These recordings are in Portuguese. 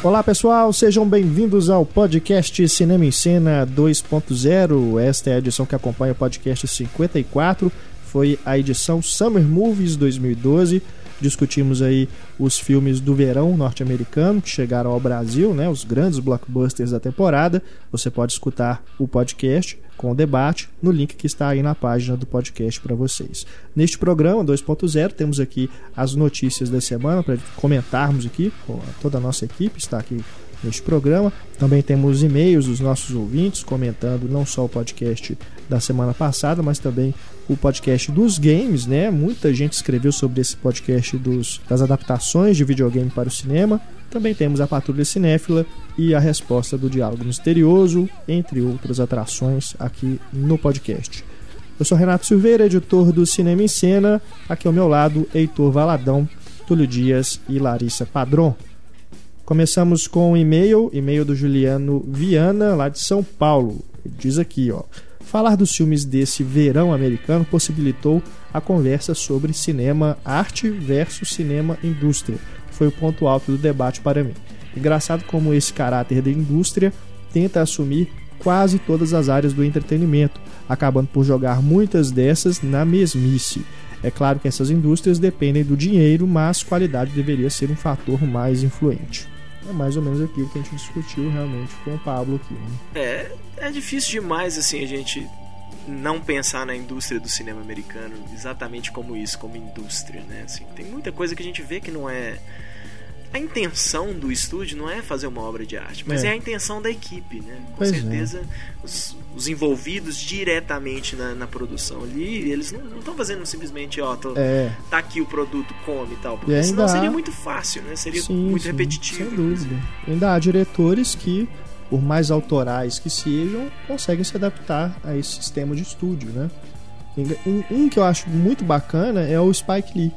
Olá pessoal, sejam bem-vindos ao podcast Cinema em Cena 2.0. Esta é a edição que acompanha o podcast 54. Foi a edição Summer Movies 2012. Discutimos aí os filmes do verão norte-americano que chegaram ao Brasil, né, os grandes blockbusters da temporada. Você pode escutar o podcast com o debate no link que está aí na página do podcast para vocês. Neste programa 2.0 temos aqui as notícias da semana para comentarmos aqui, toda a nossa equipe está aqui neste programa. Também temos e-mails dos nossos ouvintes comentando não só o podcast da semana passada, mas também o podcast dos games, né? Muita gente escreveu sobre esse podcast dos, das adaptações de videogame para o cinema. Também temos a Patrulha Cinéfila e a resposta do Diálogo Misterioso, entre outras atrações aqui no podcast. Eu sou Renato Silveira, editor do Cinema em Cena. Aqui ao meu lado, Heitor Valadão, Túlio Dias e Larissa Padron. Começamos com um e-mail, e-mail do Juliano Viana, lá de São Paulo. Ele diz aqui, ó. Falar dos filmes desse verão americano possibilitou a conversa sobre cinema arte versus cinema indústria. Foi o ponto alto do debate para mim. Engraçado como esse caráter da indústria tenta assumir quase todas as áreas do entretenimento, acabando por jogar muitas dessas na mesmice. É claro que essas indústrias dependem do dinheiro, mas qualidade deveria ser um fator mais influente. É mais ou menos aquilo que a gente discutiu realmente com o Pablo aqui. Né? É, é difícil demais assim a gente não pensar na indústria do cinema americano exatamente como isso, como indústria, né? Assim, tem muita coisa que a gente vê que não é a intenção do estúdio não é fazer uma obra de arte, mas é, é a intenção da equipe, né? Com pois é. certeza, é. os, os, envolvidos diretamente na, na, produção ali, eles não estão fazendo simplesmente, ó, tô, é. tá aqui o produto, come e tal. Porque e senão há... seria muito fácil, né? Seria sim, muito sim, repetitivo. Sem dúvida. Ainda há diretores que, por mais autorais que sejam, conseguem se adaptar a esse sistema de estúdio, né? Um, um que eu acho muito bacana é o Spike Lee.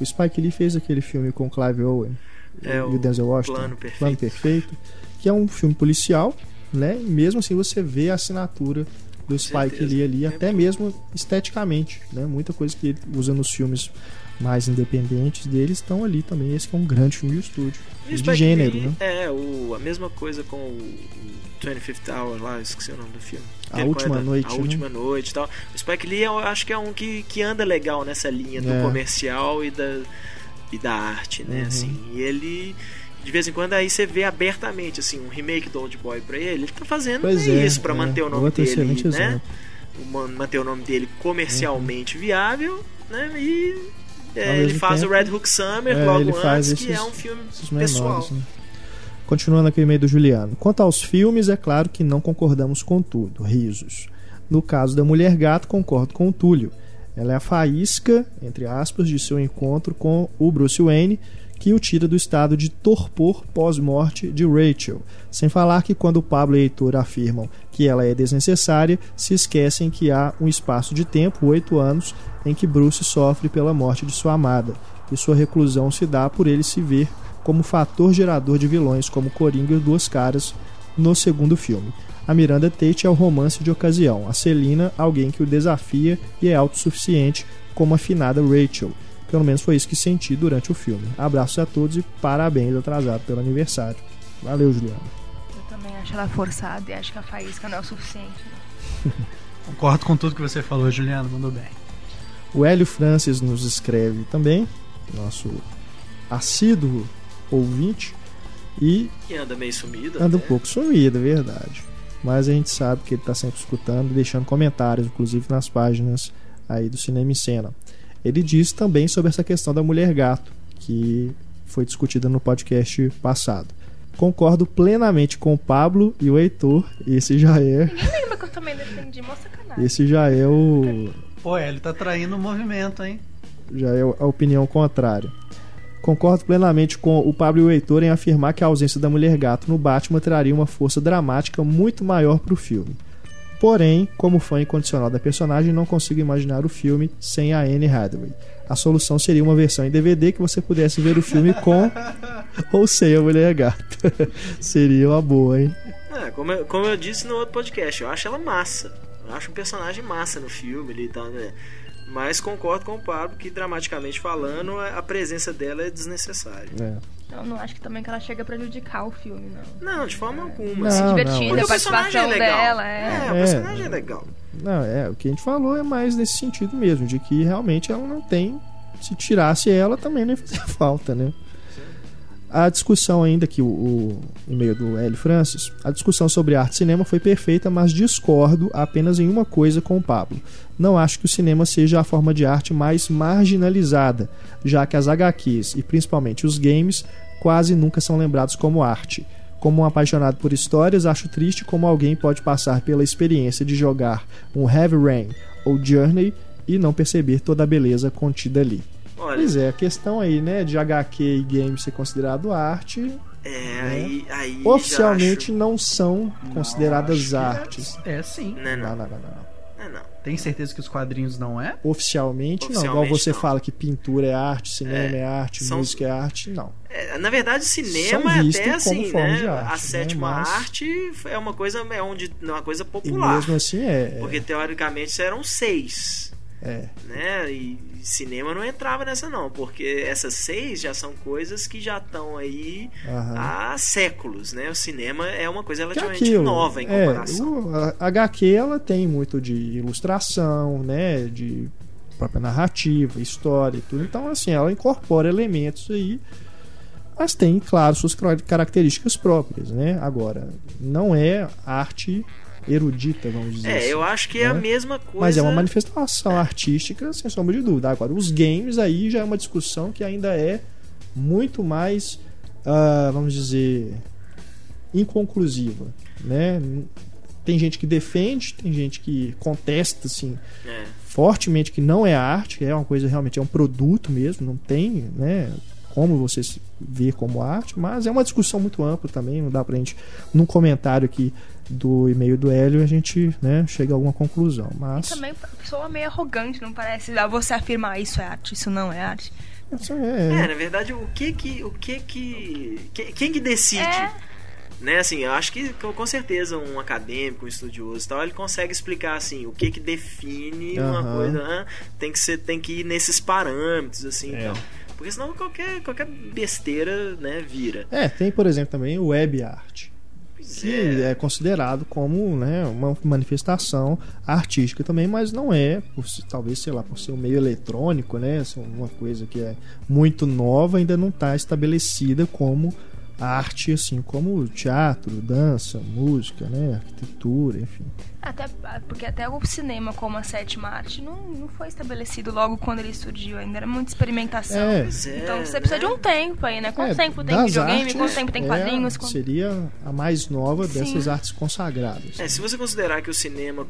O Spike Lee fez aquele filme com Clive Owen é, o Denzel Washington, Plano Perfeito. Plano Perfeito, que é um filme policial, né? E mesmo assim você vê a assinatura do Spike Lee ali, até mesmo esteticamente, né? Muita coisa que ele usa nos filmes mais independentes deles estão ali também. Esse é um grande filme de estúdio. E de gênero, Lee, né? É, o, a mesma coisa com o 25th Hour lá, esqueci o nome do filme. A Última é Noite. A né? Última Noite e tal. O Spike Lee eu acho que é um que, que anda legal nessa linha do é. comercial e da e da arte, né? Uhum. Assim, e ele de vez em quando aí você vê abertamente assim um remake do Old Boy para ele, ele tá fazendo é, isso para é, manter o nome dele, né? Exemplo. Manter o nome dele comercialmente uhum. viável, né? E é, ele faz tempo, o Red Hook Summer é, logo antes, esses, que é um filme pessoal. né? Continuando aqui no meio do Juliano. Quanto aos filmes, é claro que não concordamos com tudo. Risos. No caso da Mulher Gato, concordo com o Túlio. Ela é a faísca, entre aspas, de seu encontro com o Bruce Wayne, que o tira do estado de torpor pós-morte de Rachel. Sem falar que quando Pablo e Heitor afirmam que ela é desnecessária, se esquecem que há um espaço de tempo, oito anos, em que Bruce sofre pela morte de sua amada, e sua reclusão se dá por ele se ver como fator gerador de vilões como Coringa e Duas Caras no segundo filme. A Miranda Tate é o romance de ocasião, a Celina, alguém que o desafia e é autossuficiente, como a finada Rachel. Pelo menos foi isso que senti durante o filme. Abraços a todos e parabéns atrasado pelo aniversário. Valeu, Juliana. Eu também acho ela forçada e acho que a faísca não é o suficiente. Né? Concordo com tudo que você falou, Juliana, mandou bem. O Hélio Francis nos escreve também, nosso assíduo ouvinte. E. Que anda meio sumido. Anda até. um pouco sumido, é verdade mas a gente sabe que ele está sempre escutando, deixando comentários, inclusive nas páginas aí do Cinema em Cena. Ele diz também sobre essa questão da mulher gato, que foi discutida no podcast passado. Concordo plenamente com o Pablo e o Heitor. Esse já é. Ninguém lembra que eu também defendi, moça canal. Esse já é o. Pô, ele tá traindo o movimento, hein? Já é a opinião contrária. Concordo plenamente com o Pablo e o Heitor em afirmar que a ausência da mulher gato no Batman traria uma força dramática muito maior para o filme. Porém, como fã incondicional da personagem, não consigo imaginar o filme sem a Anne Hathaway. A solução seria uma versão em DVD que você pudesse ver o filme com ou sem a mulher gata. seria uma boa, hein? É, como, eu, como eu disse no outro podcast, eu acho ela massa. Eu acho um personagem massa no filme ali, tá, né? Mas concordo com o Pablo que, dramaticamente falando, a presença dela é desnecessária. É. Eu não acho que também que ela chega a prejudicar o filme, não. Não, de forma alguma. Não, assim. Se não, divertindo, Porque a o personagem é participação legal. dela, é. É, o É. personagem é legal. Não, é, o que a gente falou é mais nesse sentido mesmo, de que realmente ela não tem. Se tirasse ela, também não ia fazer falta, né? A discussão ainda que o, o e-mail do L. Francis, a discussão sobre arte e cinema foi perfeita, mas discordo apenas em uma coisa com o Pablo. Não acho que o cinema seja a forma de arte mais marginalizada, já que as HQs e principalmente os games quase nunca são lembrados como arte. Como um apaixonado por histórias, acho triste como alguém pode passar pela experiência de jogar um Heavy Rain ou Journey e não perceber toda a beleza contida ali. Olha, Pois é, a questão aí, né, de HQ e game ser considerado arte, é, aí, aí oficialmente já não são consideradas acho que é- artes. É, sim. acho... Não, Não, não, não, não, não. não. não, não. Tem certeza que os quadrinhos não é? Oficialmente, não. Igual Oficialmente, você não. fala que pintura é arte, cinema é, É, arte, são- música é arte, não. É, na verdade, cinema é até assim, né? arte, a né? sétima Mas- arte é uma coisa, é onde, uma coisa E popular. mesmo assim é. Porque teoricamente eram seis. é, né? E cinema não entrava nessa não, porque essas seis já são coisas que já estão aí aham. há séculos, né? O cinema é uma coisa é relativamente nova em é, comparação. o- a HQ ela tem muito de ilustração, né, de própria narrativa, história e tudo. Então assim, ela incorpora elementos aí, mas tem, claro, suas características próprias, né? Agora, não é arte erudita, vamos dizer É, assim. eu acho que é a né? mesma coisa. Mas é uma manifestação artística, sem sombra de dúvida. Agora, os games aí já é uma discussão que ainda é muito mais, ah, vamos dizer, inconclusiva, né? Tem gente que defende, tem gente que contesta, assim, É. fortemente que não é arte, que é uma coisa realmente é um produto mesmo, não tem, né? Como você se vê como arte, mas é uma discussão muito ampla também, não dá pra gente, num comentário aqui do e-mail do Hélio, a gente né, chega a alguma conclusão. Mas Também a pessoa meio arrogante, não parece? Ah, Você afirmar isso é arte, isso não é arte. isso É, é, na verdade, o que que o que que que- quem que decide? É. Né, assim, eu acho que com certeza um acadêmico, um estudioso e tal, ele consegue explicar assim, o que que define uma Aham. coisa, né? tem que ser tem que ir nesses parâmetros assim, É. então. Porque senão qualquer qualquer besteira, né, vira. é, tem, por exemplo, também o web art. Que é. é considerado como né, uma manifestação artística também, mas não é, por, talvez, sei lá, por ser um meio eletrônico, né, uma coisa que é muito nova, ainda não está estabelecida como arte, assim, como teatro, dança, música, né, arquitetura, enfim. Até, porque até o cinema como a sétima arte não, não foi estabelecido logo quando ele surgiu, ainda era muita experimentação. É, é, Então você precisa né? de um tempo aí, né? Quanto É, tempo tem videogame, artes, quanto tempo tem é, quadrinhos? quanto- Seria a mais nova Sim. dessas artes consagradas. É, se você considerar que o cinema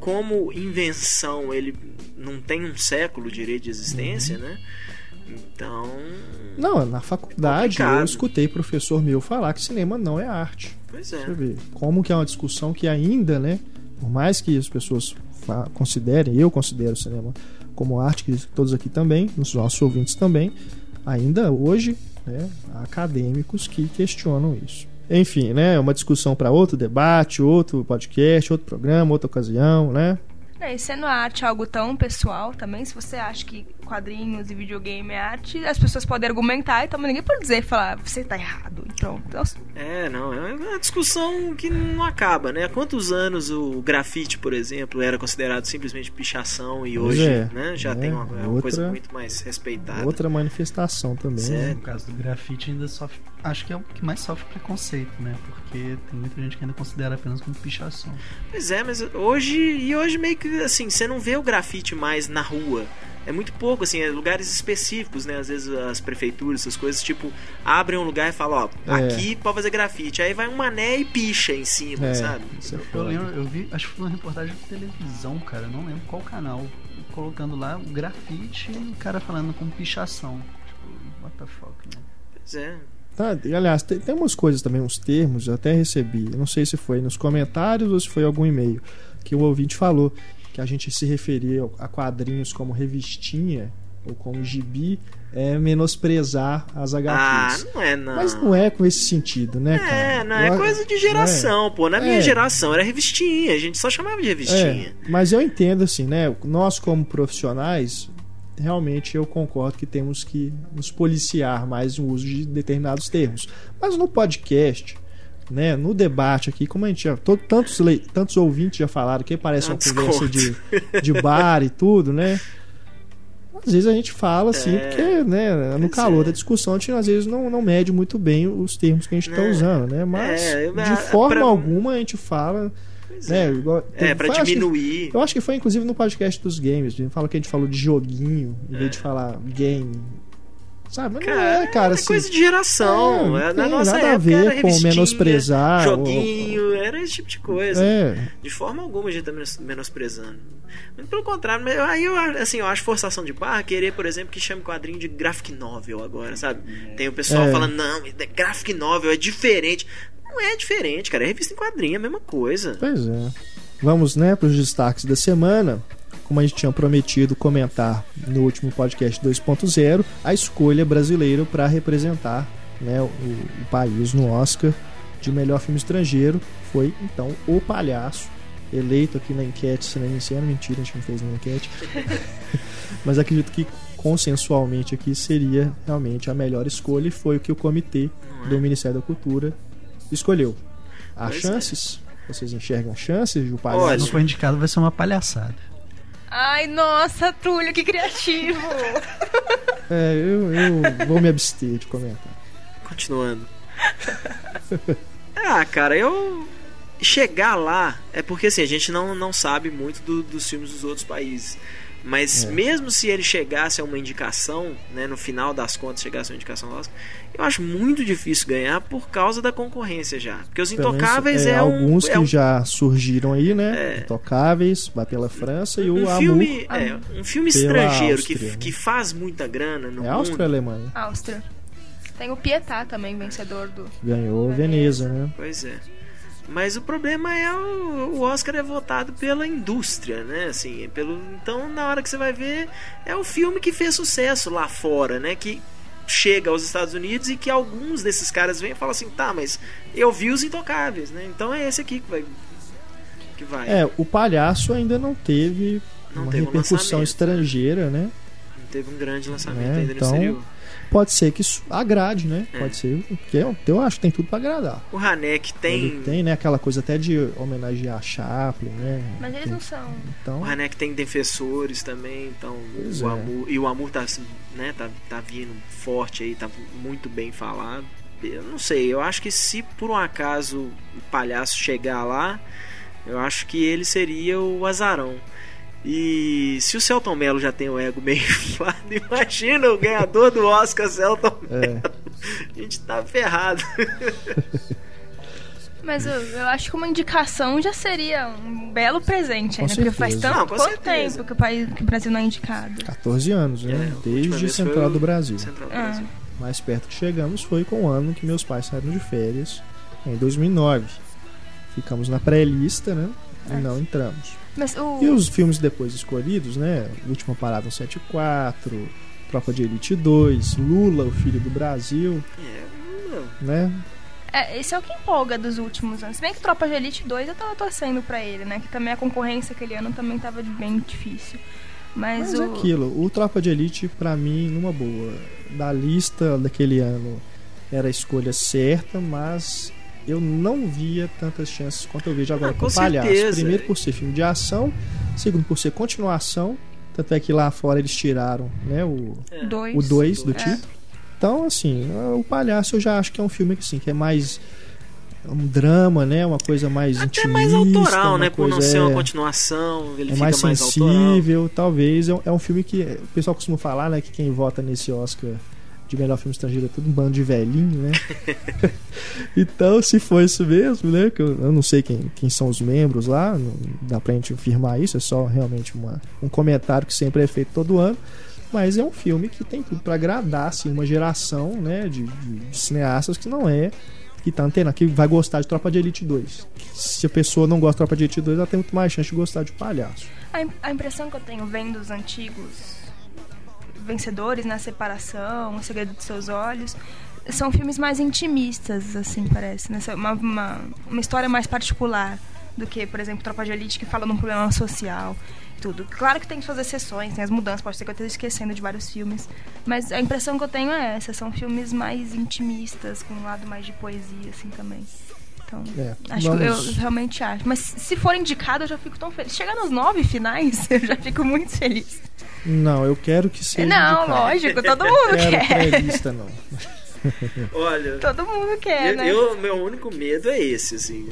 como invenção ele não tem um século direito de existência, Uhum. né? Então, Não, na faculdade Complicado. eu escutei professor meu falar que cinema não é arte. pois é. vê como que é uma discussão que ainda, né, por mais que as pessoas considerem, eu considero o cinema como arte, que todos aqui também, os nossos ouvintes também, ainda hoje, né, há acadêmicos que questionam isso. Enfim, né, é uma discussão para outro debate, outro podcast, outro programa, outra ocasião, né? É, e sendo a arte algo tão pessoal também, se você acha que quadrinhos e videogame é arte, as pessoas podem argumentar, então ninguém pode dizer, falar, você tá errado. Então, então É, não, é uma discussão que não acaba, né? Há quantos anos o grafite, por exemplo, era considerado simplesmente pichação e hoje, é, né, já é, tem uma, é uma outra- coisa muito mais respeitada. Outra manifestação também. Né? No caso do grafite ainda sofre. Acho que é o que mais sofre preconceito, né? Porque tem muita gente que ainda considera apenas como pichação. Pois é, mas hoje e hoje meio que assim, você não vê o grafite mais na rua. É muito pouco, assim, é lugares específicos, né? Às vezes as prefeituras, essas coisas, tipo, abrem um lugar e falam, ó, É. aqui pode fazer grafite. Aí vai um mané e picha em cima, É, sabe? é Eu foda. lembro, eu vi, acho que foi uma reportagem de televisão, cara, eu não lembro qual canal, colocando lá o grafite e o cara falando com pichação. Tipo, what the fuck, né? Pois é. Tá, e, aliás, tem, tem umas coisas também, uns termos, eu até recebi. Eu não sei se foi nos comentários ou se foi algum e-mail que o ouvinte falou que a gente se referia a quadrinhos como revistinha ou como gibi é menosprezar as Ah, HQs. não é não. Mas não é com esse sentido, né, cara? É, não, é Eu- coisa de geração, pô. Na minha É. geração era revistinha, a gente só chamava de revistinha. É, mas eu entendo assim, né? Nós como profissionais realmente eu concordo que temos que nos policiar mais no uso de determinados termos. Mas no podcast, né, no debate aqui, como a gente já. todo- tantos, tantos ouvintes já falaram que parece uma conversa de, de bar e tudo, né? Às vezes a gente fala assim, É, porque né, no calor é. da discussão a gente às vezes não, não mede muito bem os termos que a gente está É. usando, né? Mas É, de é, forma pra- alguma a gente fala, né? é. igual- É, pra foi, acho que- diminuir. eu acho que foi inclusive no podcast dos games. A gente fala que a gente falou de joguinho, em vez de falar game. Sabe? Mas não é, cara, é assim. coisa de geração. É, não na tem nossa nada a época ver era com menosprezar ou- Joguinho, era esse tipo de coisa. É, De forma alguma a gente tá menos- menosprezando. Muito pelo contrário, mas eu- aí eu, assim, eu acho forçação de barra querer, por exemplo, que chame quadrinho de graphic novel agora, sabe? Tem o pessoal É. falando, não, é graphic novel, é diferente. Não é diferente, cara. É revista em quadrinho, é a mesma coisa. pois é. Vamos, né, para os destaques da semana. Como a gente tinha prometido comentar no último podcast 2.0, a escolha brasileira para representar né, o, o país no Oscar de melhor filme estrangeiro foi então O Palhaço, eleito aqui na enquete Cinema em Cena. Mentira, a gente não fez nenhuma enquete. Mas acredito que consensualmente aqui seria realmente a melhor escolha e foi o que o comitê do Ministério da Cultura escolheu. Há Pois é. chances? Vocês enxergam chances de o palhaço? Olha, Não foi indicado, vai ser uma palhaçada. Ai, nossa, Túlio, que criativo! É, eu, eu vou me abster de comentar. Continuando. ah, cara, eu. Chegar lá é porque assim, a gente não, não sabe muito do- dos filmes dos outros países. Mas É. mesmo se ele chegasse a uma indicação, né, no final das contas chegasse a uma indicação nossa, eu acho muito difícil ganhar por causa da concorrência já. Porque os Pelo Intocáveis é, um. alguns é que um, já surgiram aí, né? É. Intocáveis, vai pela França e o um Amor. filme, é, um filme estrangeiro Áustria, que, né? que faz muita grana no É mundo. Áustria ou Alemanha? Áustria. Tem o Pietá também, vencedor do. Ganhou Veneza, né? Pois é. Mas o problema é o, o Oscar é votado pela indústria, né? Assim, é pelo então na hora que você vai ver é o filme que fez sucesso lá fora, né? Que chega aos Estados Unidos e que alguns desses caras vêm e falam assim, tá, mas eu vi os intocáveis, né? Então é esse aqui que vai que vai. É, o palhaço ainda não teve Não uma teve um repercussão lançamento, estrangeira, né? Não teve um grande lançamento É, ainda então- no exterior. Pode ser que isso agrade, né? É. Pode ser. Que eu, eu acho que tem tudo pra agradar. O Hanek tem, Ele tem, né? Aquela coisa até de homenagear Chaplin, né? Mas eles não são. Então, O Hanek tem defensores também, então Pois o é. Amor, e o Amor tá, assim, né, tá, tá vindo forte aí, tá muito bem falado. Eu não sei, eu acho que se por um acaso o palhaço chegar lá, eu acho que ele seria o azarão. E se o Celton Mello já tem o ego meio inflado, imagina o ganhador do Oscar, Celton é. Mello. A gente tá ferrado. Mas eu, eu acho que uma indicação já seria um belo presente, né? Porque faz tanto Não, quanto tempo que o, país, que o Brasil não é indicado. 14 anos, né? É, Desde Central o do Brasil. Central do Ah. Brasil. Mais perto que chegamos foi com o ano que meus pais saíram de férias, em 2009. Ficamos na pré-lista, né? E É. não entramos. O. E os filmes depois escolhidos, né? Última Parada 174, Tropa de Elite 2, Lula, o Filho do Brasil, É, não. né? É, esse é o que empolga dos últimos anos. Se bem que Tropa de Elite 2 eu tava torcendo pra ele, né? Que também a concorrência aquele ano também tava de- bem difícil. Mas, Mas é o. aquilo, o Tropa de Elite, pra mim, numa boa, da lista daquele ano era a escolha certa, mas eu não via tantas chances quanto eu vejo agora Ah, com com o Palhaço. certeza. Primeiro por ser filme de ação, segundo por ser continuação, tanto é que lá fora eles tiraram né, o É. Dois. o 2 do É. título. Então, assim, o Palhaço eu já acho que é um filme que, assim, que é mais um drama, né? Uma coisa mais Até intimista. mais autoral, né? Por não ser uma é, continuação, ele é fica mais mais, autoral. sensível, talvez. É um, é um filme que o pessoal costuma falar, né? Que quem vota nesse Oscar de melhor filme estrangeiro é tudo um bando de velhinho, né? então, se for isso mesmo, né? Que eu, não sei quem, quem são os membros lá, não dá pra gente afirmar isso, é só realmente uma, um comentário que sempre é feito todo ano. Mas é um filme que tem tudo pra agradar assim, uma geração né, de, de- de cineastas que não é. Que tá antenado, que vai gostar de Tropa de Elite 2. Se a pessoa não gosta de Tropa de Elite 2, ela tem muito mais chance de gostar de Palhaço. A impressão que eu tenho vendo os antigos vencedores na separação, O Segredo dos Seus Olhos, são filmes mais intimistas, assim, parece. Né? Uma, uma, uma história mais particular do que, por exemplo, Tropa de Elite, que fala de um problema social. tudo. Claro que tem suas exceções, tem as mudanças, pode ser que eu esteja esquecendo de vários filmes. Mas a impressão que eu tenho é essa, são filmes mais intimistas, com um lado mais de poesia, assim, também. Então, É, acho que vamos- eu realmente acho. Mas se for indicado, eu já fico tão feliz. Chegar nos nove finais, eu já fico muito feliz. Não, eu quero que seja. não, indicado. lógico, todo mundo Quero quer. pré-lista, não. Olha, Todo mundo quer, eu, né? eu- meu único medo é esse, assim.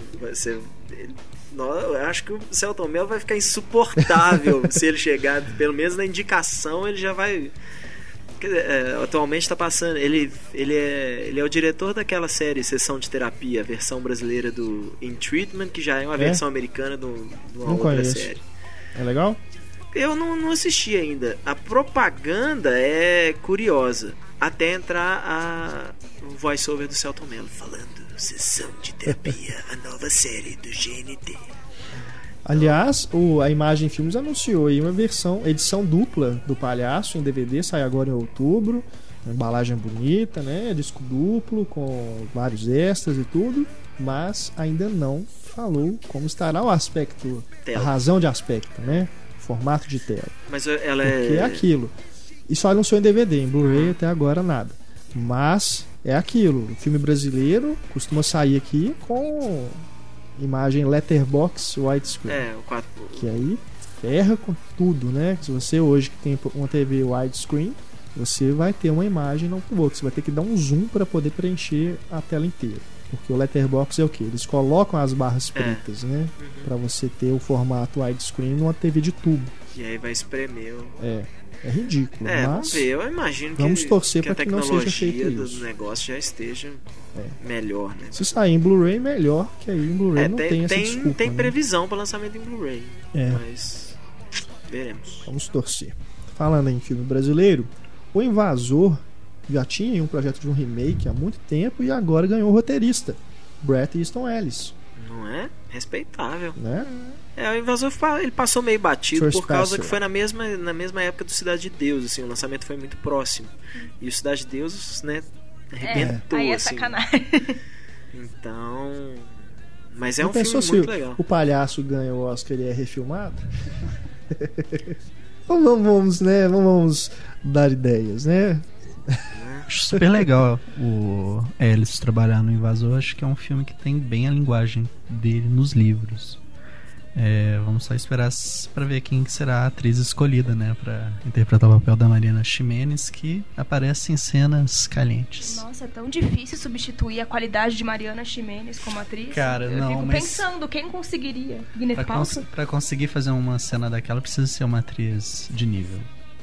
Nó- Eu acho que o Celton Mello vai ficar insuportável se ele chegar, pelo menos na indicação, ele já vai. Dizer, é, atualmente está passando. Ele, ele, é, ele é o diretor daquela série Sessão de Terapia, a versão brasileira do In Treatment, que já é uma É? versão americana do- de uma Não outra conheço. série. É legal? Eu não, não assisti ainda. A propaganda é curiosa. Até entrar a o voice-over do Celton Mello falando Sessão de Terapia, a nova série do GNT. Aliás, o, a Imagem Filmes anunciou aí uma versão, edição dupla do Palhaço em DVD, sai agora em outubro. Uma embalagem bonita, né? Disco duplo com vários extras e tudo, mas ainda não falou como estará o aspecto, a Tela. razão de aspecto, né? Formato de tela. Mas ela Porque é é. aquilo. E só anunciou em DVD, em Blu-ray até agora nada. Mas é aquilo. O filme brasileiro costuma sair aqui com imagem letterbox widescreen. É, o 4. Que aí ferra com tudo, né? Se você hoje que tem uma TV widescreen, você vai ter uma imagem não boa. Você vai ter que dar um zoom para poder preencher a tela inteira. Porque o letterbox é o que? Eles colocam as barras É. pretas, né? Para você ter o formato widescreen numa TV de tubo. E aí vai espremer o. É, é ridículo. É, vamos ver. Eu imagino que, vamos torcer que a pra que não seja tecnologia feito do isso. negócio já esteja É. melhor, né? se sair em Blu-ray, melhor, que aí em Blu-ray É, não tem, tem, essa tem, desculpa. tem né? previsão para lançamento em Blu-ray. É. Mas. Veremos. Vamos torcer. Falando em filme brasileiro, O Invasor já tinha um projeto de um remake há muito tempo e agora ganhou o roteirista, Bret Easton Ellis, Não é? Respeitável. né? É, o Invasor ele passou meio batido por Trespasser. causa que foi na mesma, na mesma época do Cidade de Deus, assim, o lançamento foi muito próximo. E o Cidade de Deus, né, arrebentou, Aí é assim. sacanagem. Então. Mas é um filme muito o- legal. o palhaço ganha o Oscar e é refilmado? Então vamos, vamos, né? Vamos dar ideias, né? Acho super legal o Alice trabalhar no Invasor. Acho que é um filme que tem bem a linguagem dele nos livros. É, vamos só esperar pra ver quem que será a atriz escolhida, né, Pra interpretar o papel da Mariana Ximenes, que aparece em cenas calientes. Nossa, é tão difícil substituir a qualidade de Mariana Ximenes como atriz. Cara, Eu não, fico mas- pensando, quem conseguiria? Pra, cons conseguir fazer uma cena daquela, precisa ser uma atriz de nível.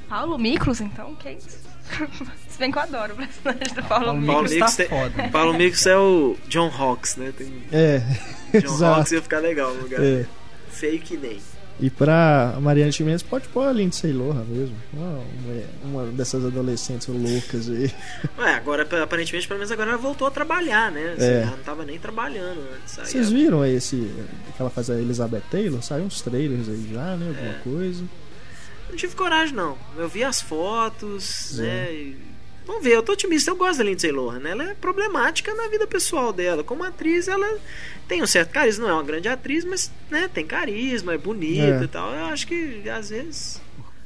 Paulo Miklos, então? Que isso? Se bem que eu adoro o personagem do Paulo, Paulo Miklos. Paulo Miklos tá foda. Paulo Miklos é o John Hawks, né? Tem... É, John exato. Hawks ia ficar legal no lugar. É. Feio que nem. E pra Mariana Chimenez pode pôr a Lindsay Lohan mesmo. Uma, uma- dessas adolescentes loucas aí. Ué, agora, aparentemente, pelo menos agora ela voltou a trabalhar, né? É. Ela não tava nem trabalhando antes. Aí Vocês viram esse que ela faz a Elizabeth Taylor? Saiu uns trailers aí já, né? Alguma É. coisa. Não tive coragem, não. Eu vi as fotos, É. né? e- Vamos ver, eu tô otimista, eu gosto da Lindsay Lohan. né? Ela é problemática na vida pessoal dela. Como atriz, ela tem um certo carisma. Não é uma grande atriz, mas né, tem carisma, é bonita É. e tal. Eu acho que às vezes.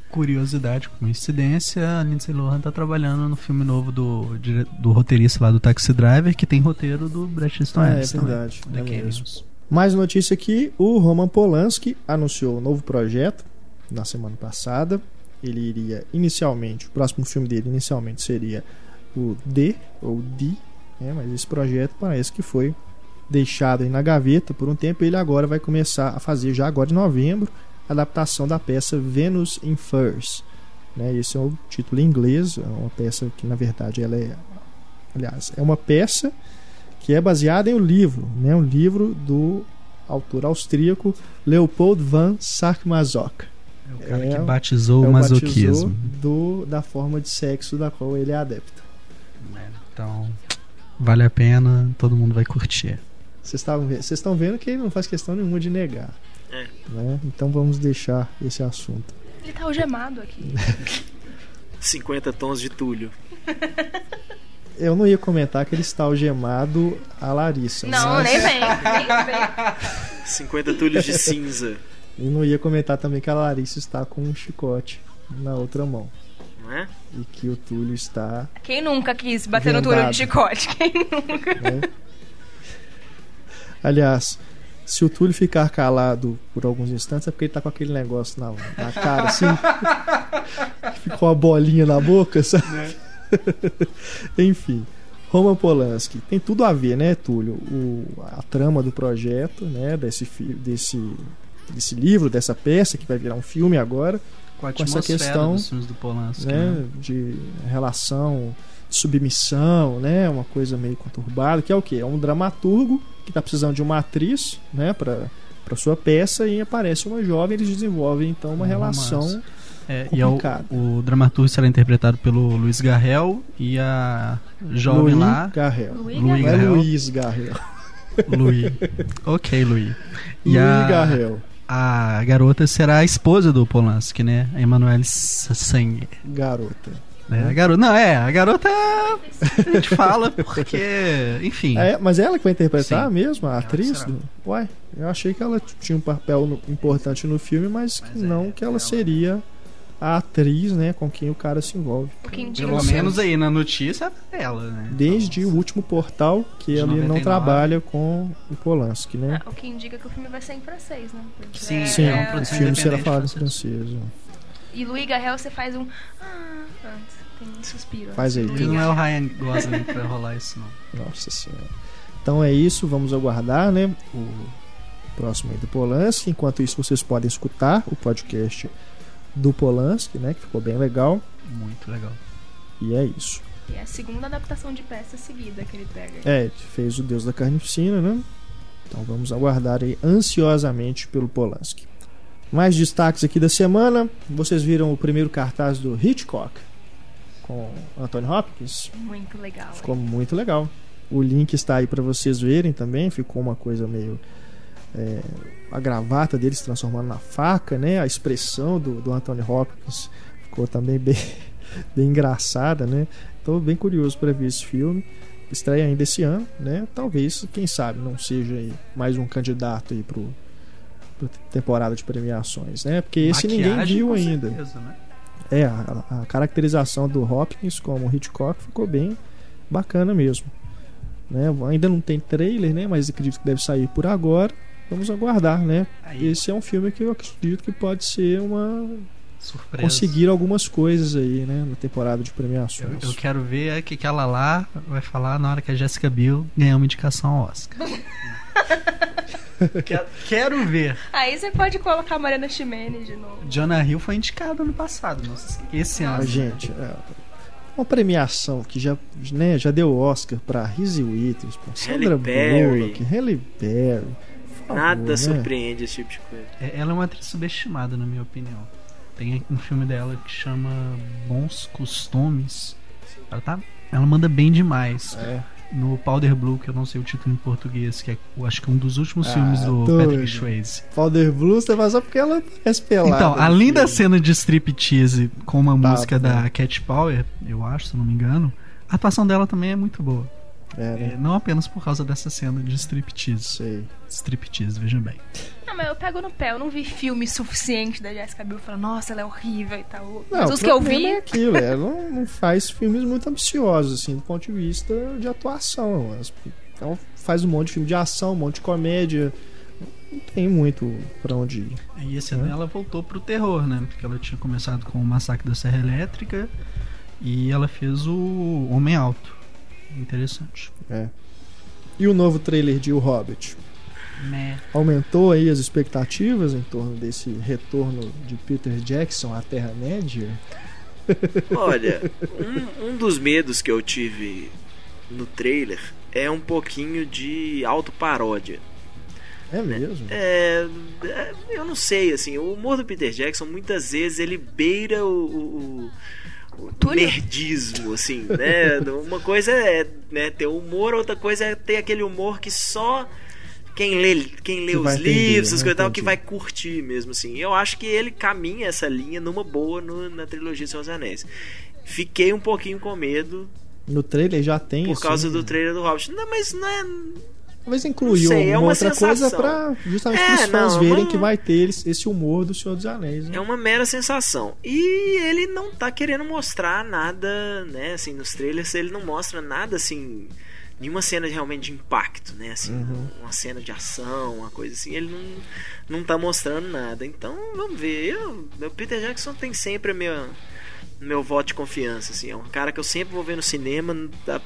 Curiosidade, coincidência, a Lindsay Lohan tá trabalhando no filme novo do, do roteirista lá do Taxi Driver, que tem roteiro do Bret Easton Ah, é Ellis também, verdade, The é mesmo. Mais notícia aqui: o Roman Polanski anunciou um novo projeto na semana passada. Ele iria inicialmente, o próximo filme dele inicialmente seria o D ou D, né? mas esse projeto parece que foi deixado aí na gaveta por um tempo. Ele agora vai começar a fazer, já agora em novembro, a adaptação da peça Venus in Furs. Né? Esse é o título em inglês, é uma peça que na verdade ela é, aliás, é uma peça que é baseada em um livro, né? um livro do autor austríaco Leopold van Sarmazoc. É o cara É, que batizou é o masoquismo. batizou do, da forma de sexo da qual ele é adepto. É, Então, vale a pena, todo mundo vai curtir. Vocês estão vendo que ele não faz questão nenhuma de negar. É. Né? Então vamos deixar esse assunto. Ele tá algemado aqui. 50 tons de Túlio. Eu não ia comentar que ele está algemado a Larissa. Não, mas nem vem, nem vem. 50 Túlios de cinza. E não ia comentar também que a Larissa está com um chicote na outra mão. Não é? E que o Túlio está. Quem nunca quis bater no Vendado. túnel de chicote? Quem nunca? né? Aliás, se o Túlio ficar calado por alguns instantes, é porque ele tá com aquele negócio na, na cara, assim. Ficou uma bolinha na boca, sabe? Enfim. Roman Polanski. Tem tudo a ver, né, Túlio? O, a trama do projeto, né? Desse, desse, desse livro, dessa peça, que vai virar um filme agora Com a Com essa questão, dos filmes do Polanski. né, né? de relação de submissão, né, uma coisa meio conturbada, que é o quê? É um dramaturgo que está precisando de uma atriz, né, para para sua peça e aparece uma jovem, eles desenvolvem então uma Um relação romance. É, e é o, o dramaturgo será interpretado pelo Luiz Garrel e a jovem Louis lá. Garrel. Luiz Louis é Garrel. Luiz Garrel. Louis. ok, Louis. E Louis a, Garrel. A garota será a esposa do Polanski, né? A Emanuele. Garota. Né? A garota. Não, é, a garota a gente fala porque. Enfim. É, mas é ela que vai interpretar Sim. mesmo, a atriz? será. Do... Uai, eu achei que ela tinha um papel no- importante no filme, mas, que Mas é, não que ela ela- seria a atriz, né, com quem o cara se envolve. Pelo no menos aí na notícia é ela, né? Desde Então, o último portal que ele não 99. trabalha com o Polanski, né? Ah, o que indica que o filme vai ser em francês, né? Porque Sim, é- Sim, é o filme será falado em francês. ó. E Louis Garrel você faz um. Ah, antes. Tem um suspiro. Faz aí, não é o. Ryan Gosling que vai rolar isso, não. Nossa senhora. Então é isso, vamos aguardar, né? O próximo aí do Polanski. Enquanto isso, vocês podem escutar o podcast do Polanski, né? Que ficou bem legal. Muito legal. E é isso. E é a segunda adaptação de peça seguida que ele pega. É, ele fez o Deus da Carnificina, né? Então vamos aguardar aí ansiosamente pelo Polanski. Mais destaques aqui da semana. Vocês viram o primeiro cartaz do Hitchcock com Anthony Hopkins? Muito legal. Ficou muito legal. O link está aí para vocês verem também. Ficou uma coisa meio. É, a gravata dele se transformando na faca, né? A expressão do, do Anthony Hopkins ficou também bem, bem engraçada, né? Estou bem curioso para ver esse filme. Estreia ainda esse ano, né? Talvez, quem sabe, não seja mais um candidato aí pro, pro temporada de premiações, né? Porque esse ninguém Maquiagem, viu com ainda. certeza, né? É, a, a caracterização do Hopkins como Hitchcock ficou bem bacana mesmo. Né? Ainda não tem trailer, né? Mas acredito que deve sair por agora. Vamos aguardar, né? Aí, Esse é um filme que eu acredito que pode ser uma surpresa. conseguir algumas coisas aí, né? Na temporada de Eu, premiações. eu quero ver o que, que ela lá vai falar na hora que a Jessica Biel ganhar uma indicação ao Oscar. quero, quero ver. Aí você pode colocar a Mariana Ximenes de novo. Jonah Hill foi indicado ano passado. Nossa, esse Ah, ano. gente, é, uma premiação que já, né, já deu Oscar pra Reese Witherspoon, Halle Sandra Berry. Bullock, Halle Berry. Nada né? surpreende esse tipo de coisa. É- Ela é uma atriz subestimada, na minha opinião. Tem um filme dela que chama Bons Costumes. Ela, tá, ela manda bem demais. É. No Powder Blue, que eu não sei o título em português, que é eu acho que um dos últimos Ah, filmes do doido. Patrick Swayze. Powder Blue, você vai só porque ela parece pelada. Então, no além da cena de striptease com uma Tá, música tá. da Cat Power, eu acho, se não me engano, a atuação dela também é muito boa. É, né? É, não apenas por causa dessa cena de striptease. Sei. Striptease, veja bem. Não, mas eu pego no pé. Eu não vi filme suficiente da Jessica Biel falando, nossa, ela é horrível e tal. Não, Mas o os que eu vi. É aquilo, ela não, não faz filmes muito ambiciosos, assim, do ponto de vista de atuação. Ela faz um monte de filme de ação, um monte de comédia. Não tem muito pra onde ir. E esse ano ela voltou pro terror, né? Porque ela tinha começado com o Massacre da Serra Elétrica e ela fez o Homem Alto. Interessante. É. E o novo trailer de O Hobbit? Meh. Aumentou aí as expectativas em torno desse retorno de Peter Jackson à Terra-média? Olha, um, um dos medos que eu tive no trailer é um pouquinho de autoparódia. É mesmo? É, é, eu não sei, assim, o humor do Peter Jackson muitas vezes ele beira o- o Túlio. nerdismo, assim, né? Uma coisa é né, ter humor, outra coisa é ter aquele humor que só quem lê, quem lê Que os livros, essas né? coisas tal, que vai curtir mesmo, assim. Eu acho que ele caminha essa linha numa boa no- na trilogia de dos Anéis. Fiquei um pouquinho com medo No trailer já tem por assim, causa do trailer do Hobbit. Não, mas não é. Talvez incluir Não sei, é uma outra sensação. coisa pra justamente É, os fãs não, verem que vai ter esse- humor do Senhor dos Anéis. Né? É uma mera sensação. E ele não tá querendo mostrar nada, né? Assim, nos trailers ele não mostra nada assim. Nenhuma cena realmente de impacto, né? Assim, Uhum. uma cena de ação, uma coisa assim. Ele não, não tá mostrando nada. Então, vamos ver. Eu, o Peter Jackson tem sempre a minha, meu voto de confiança, assim. É um cara que eu sempre vou ver no cinema,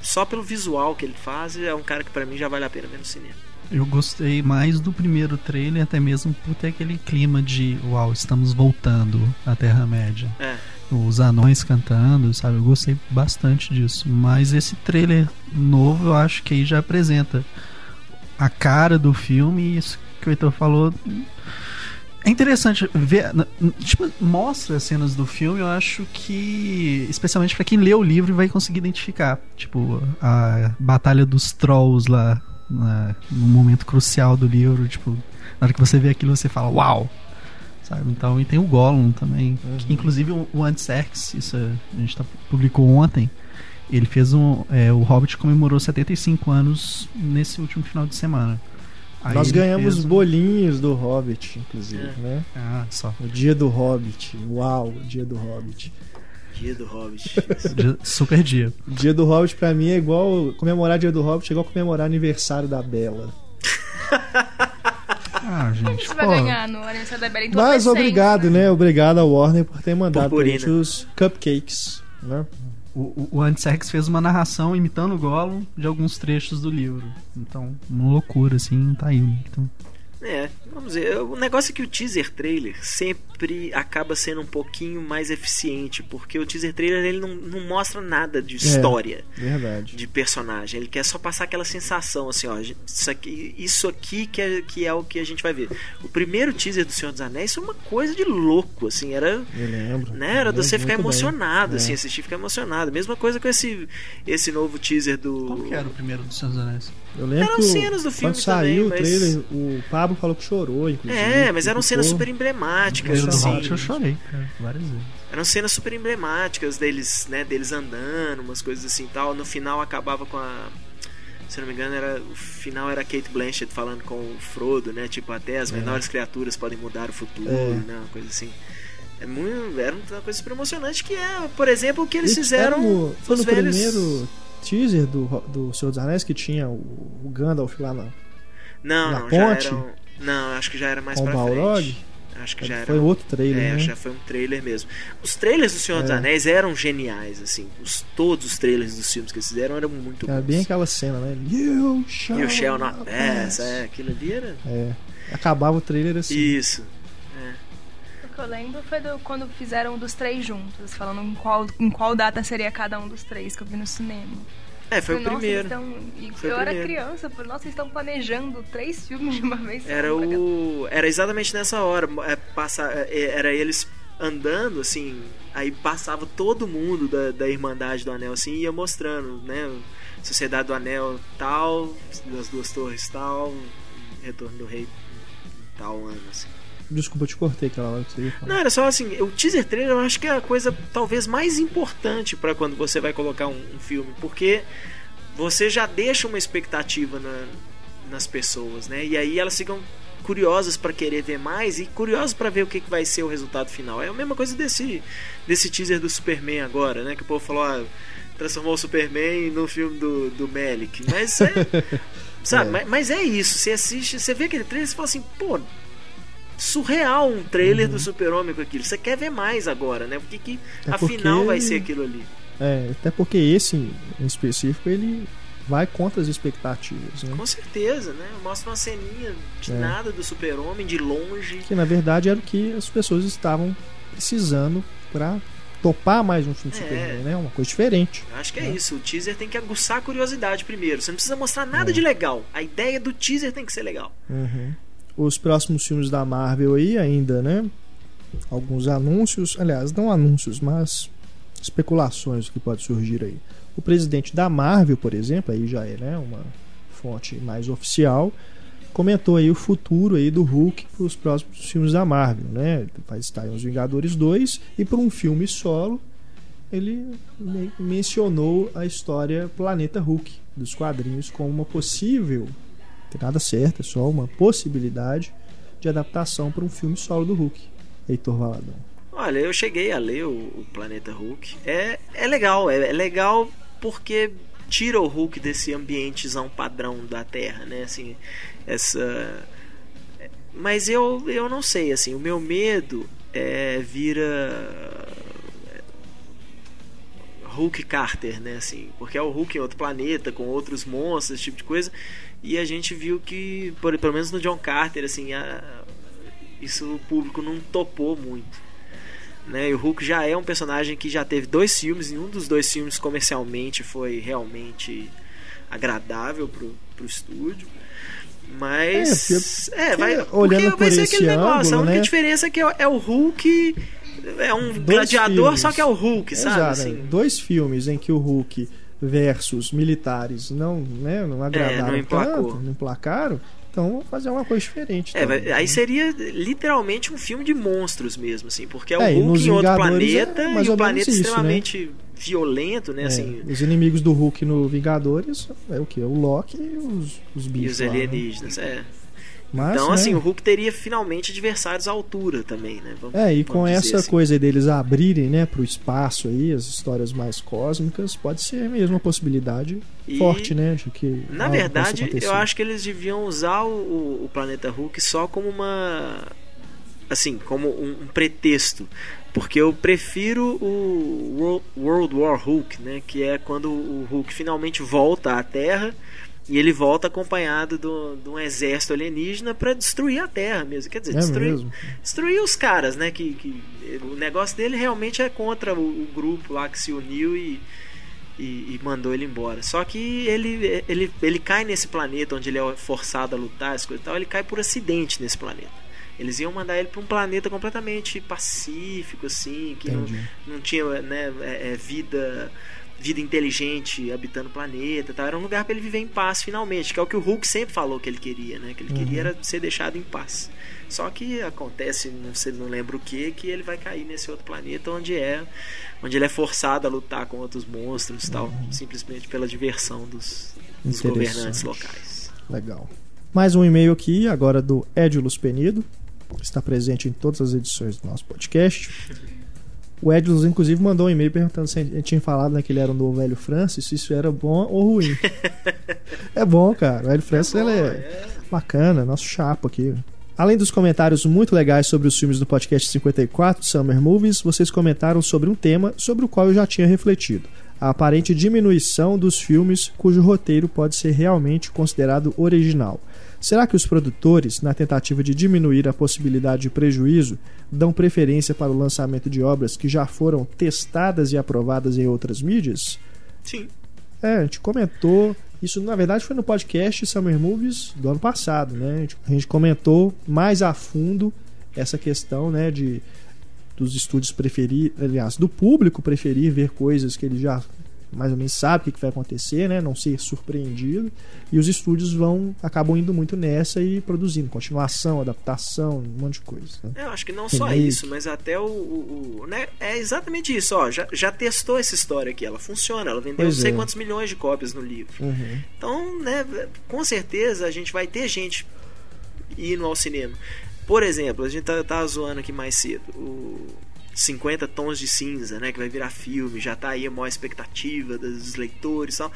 só pelo visual que ele faz. É um cara que pra mim já vale a pena ver no cinema. Eu gostei mais do primeiro trailer, até mesmo por ter aquele clima de uau, estamos voltando à Terra-média. É. Os anões cantando, sabe? Eu gostei bastante disso. Mas esse trailer novo eu acho que aí já apresenta a cara do filme e isso que o Heitor falou. É interessante ver, tipo, mostra as cenas do filme, eu acho que, especialmente pra quem lê o livro vai conseguir identificar, tipo, a batalha dos trolls lá, na, no momento crucial do livro, tipo, na hora que você vê aquilo você fala, uau! Sabe? Então, e tem o Gollum também, que inclusive o, o Serkis, isso a gente tá, publicou ontem, ele fez um, é, o Hobbit comemorou 75 anos nesse último final de semana. Aí Nós ganhamos fez bolinhos do Hobbit, inclusive, É. né? Ah, só. O dia do Hobbit. Uau, o dia do Hobbit. Dia do Hobbit. Dia- Super dia. Dia do Hobbit pra mim é igual. Comemorar dia do Hobbit é igual comemorar aniversário da Bela. Ah, A gente, gente vai ganhar no aniversário da Bela Mas entorpecente, obrigado, né? Obrigado ao Warner por ter mandado Purpurina. gente os cupcakes, né? O, o, Serkis fez uma narração imitando o Gollum de alguns trechos do livro. Então, uma loucura, assim, tá aí. Então, É, vamos ver. O negócio é que o teaser trailer sempre acaba sendo um pouquinho mais eficiente, porque o teaser trailer ele não, não mostra nada de história, Verdade. de personagem. Ele quer só passar aquela sensação, assim, ó, isso aqui, isso aqui que, é, que é o que a gente vai ver. O primeiro teaser do Senhor dos Anéis foi uma coisa de louco, assim, era Eu lembro. né? Era de você ficar muito bem. emocionado, É. assim, assistir e ficar emocionado. Mesma coisa com esse, esse novo teaser do. qual que era o primeiro dos Senhor dos Anéis? Eu lembro Eram cenas do filme quando saiu também, o mas- trailer, o Pablo falou que chorou, inclusive. É, mas eram cenas super emblemáticas, do Assim, eu chorei, cara, várias vezes. Eram cenas super emblemáticas deles, né, deles andando, umas coisas assim e tal. No final acabava com a. Se eu não me engano, era, o final era a Kate Blanchett falando com o Frodo, né? Tipo, até as menores criaturas podem mudar o futuro, É. né? Uma coisa assim. É muito, era uma coisa super emocionante que é, por exemplo, o que eles E fizeram era no- foi os no velhos. primeiro teaser do, do Senhor dos Anéis que tinha o, o Gandalf lá na, Não, na não, ponte? já era. um- Não, acho que já era mais com o pra Balrog. frente. Acho que já era. Foi outro trailer, É, né? já foi um trailer mesmo. Os trailers do Senhor dos É. Anéis eram geniais, assim. Os, todos os trailers dos filmes que eles fizeram eram muito Era bons. bem aquela cena, né? You shall, E o Shell na not peça, pass. é, aquilo ali era. É. Acabava o trailer assim. Isso. O que eu lembro foi do- quando fizeram dos três juntos, falando em qual, em qual data seria cada um dos três que eu vi no cinema. É, foi o nossa, primeiro. eles tão- e Foi o eu era primeiro. criança, falei, nossa, eles estão planejando três filmes de uma vez. Era o. Era exatamente nessa hora. É, passa, é, era eles andando, assim. Aí passava todo mundo da, da Irmandade do Anel, assim, e ia mostrando, né? Sociedade do Anel tal, das duas torres tal, Retorno do Rei tal ano, assim. Desculpa, eu te cortei aquela hora que você ia falar. Não, era só assim, o teaser trailer eu acho que é a coisa talvez mais importante pra quando você vai colocar um, um filme, porque você já deixa uma expectativa na- nas pessoas, né? E aí elas ficam curiosas pra querer ver mais e curiosas pra ver o que, que vai ser o resultado final. É a mesma coisa desse desse teaser do Superman agora, né? Que o povo falou, ah, transformou o Superman no filme do, do Melick. Mas é. sabe, É. Mas, mas é isso. Você assiste, você vê aquele trailer e você fala assim, pô, surreal um trailer Uhum. do Super-Homem com aquilo. Você quer ver mais agora, né? Porque que É afinal porque- vai ser aquilo ali. É, até porque esse em específico ele vai contra as expectativas, né? Com certeza, né? Mostra uma ceninha de É. nada do Super-Homem, de longe. Que na verdade era o que as pessoas estavam precisando pra topar mais um filme É. Superman, né? Uma coisa diferente. Eu acho que é, É. isso. O teaser tem que aguçar a curiosidade primeiro. Você não precisa mostrar nada É. de legal. A ideia do teaser tem que ser legal. Uhum. Os próximos filmes da Marvel aí ainda, né? Alguns anúncios, aliás, não anúncios, mas especulações que pode surgir aí. O presidente da Marvel, por exemplo, aí já é né, uma fonte mais oficial, comentou aí o futuro aí do Hulk para os próximos filmes da Marvel, né? Vai estar em Os Vingadores 2 e para um filme solo ele me- mencionou a história Planeta Hulk dos quadrinhos como uma possível tem nada certo, é só uma possibilidade de adaptação para um filme solo do Hulk. Heitor Valadão. Olha, eu cheguei a ler o, Planeta Hulk. É, é legal, é, é, legal porque tira o Hulk desse ambientezão padrão da Terra, né? Assim, essa. Mas eu, eu não sei, assim, o meu medo é vira Hulk Carter, né? Assim, porque é o Hulk em outro planeta, com outros monstros, esse tipo de coisa. E a gente viu que, por, pelo menos no John Carter, assim, a, isso o público não topou muito. Né? E o Hulk já é um personagem que já teve dois filmes, e um dos dois filmes comercialmente foi realmente agradável pro, pro estúdio. Mas. É, porque, é vai, olhando vai ser aquele negócio. Ângulo, a única né? diferença é que é, é o Hulk é um dois gladiador, filmes. só que é o Hulk, sabe? Exato, assim. Dois filmes em que o Hulk versus militares não, né, não agradaram é, não tanto, não emplacaram. Então vamos fazer uma coisa diferente. É, também, aí né? seria literalmente um filme de monstros mesmo, assim, porque é o é, Hulk em outro planeta é e o planeta isso, extremamente né? violento, né? É, assim. Os inimigos do Hulk no Vingadores é o que? O Loki e os, os bichos. E os alienígenas, lá, né? é. Mas, então, assim, né? o Hulk teria finalmente adversários à altura também, né? Vamos, é, e com essa assim. coisa deles abrirem, né, pro espaço aí, as histórias mais cósmicas, pode ser mesmo uma possibilidade e, forte, né? De que na verdade, eu acho que eles deviam usar o, o planeta Hulk só como uma. Assim, como um, um pretexto. Porque eu prefiro o World War Hulk, né? Que é quando o Hulk finalmente volta à Terra e ele volta acompanhado do, de um exército alienígena para destruir a Terra mesmo. Quer dizer, é destruir, mesmo? destruir os caras, né? Que, que o negócio dele realmente é contra o, o grupo lá que se uniu e, e, e, mandou ele embora. Só que ele, ele, ele cai nesse planeta onde ele é forçado a lutar, as coisas e tal, ele cai por acidente nesse planeta. Eles iam mandar ele para um planeta completamente pacífico, assim, que não, não tinha né, é, é vida vida inteligente habitando o planeta tal. Era um lugar para ele viver em paz finalmente, que é o que o Hulk sempre falou que ele queria, né? Que ele uhum. queria era ser deixado em paz. Só que acontece, não sei, não lembro o que, que ele vai cair nesse outro planeta onde é, onde ele é forçado a lutar com outros monstros, uhum. tal, simplesmente pela diversão dos, dos governantes locais. Legal. Mais um e-mail aqui, agora do Edilus Penido. Está presente em todas as edições do nosso podcast. O Edlos, inclusive, mandou um e-mail perguntando se a gente tinha falado né, que ele era o novo velho Francis, se isso era bom ou ruim. é bom, cara. O velho Francis é, bom, é, é bacana, nosso chapa aqui. Além dos comentários muito legais sobre os filmes do podcast 54, Summer Movies, vocês comentaram sobre um tema sobre o qual eu já tinha refletido: a aparente diminuição dos filmes cujo roteiro pode ser realmente considerado original. Será que os produtores, na tentativa de diminuir a possibilidade de prejuízo, dão preferência para o lançamento de obras que já foram testadas e aprovadas em outras mídias? Sim. É, a gente comentou. Isso, na verdade, foi no podcast Summer Movies do ano passado, né? A gente comentou mais a fundo essa questão, né, de dos estúdios preferir, aliás, do público preferir ver coisas que ele já mais ou menos sabe o que vai acontecer, né? Não ser surpreendido. E os estúdios vão acabam indo muito nessa e produzindo continuação, adaptação, um monte de coisa. Né? Eu acho que não só isso, mas até o, o, o, né? É exatamente isso. Ó, já, já testou essa história aqui, ela funciona, ela vendeu pois não sei é. quantos milhões de cópias no livro. Uhum. Então, né? Com certeza a gente vai ter gente indo ao cinema. Por exemplo, a gente tá, tá zoando aqui mais cedo. O 50 tons de cinza, né? Que vai virar filme, já tá aí a maior expectativa dos leitores e tal.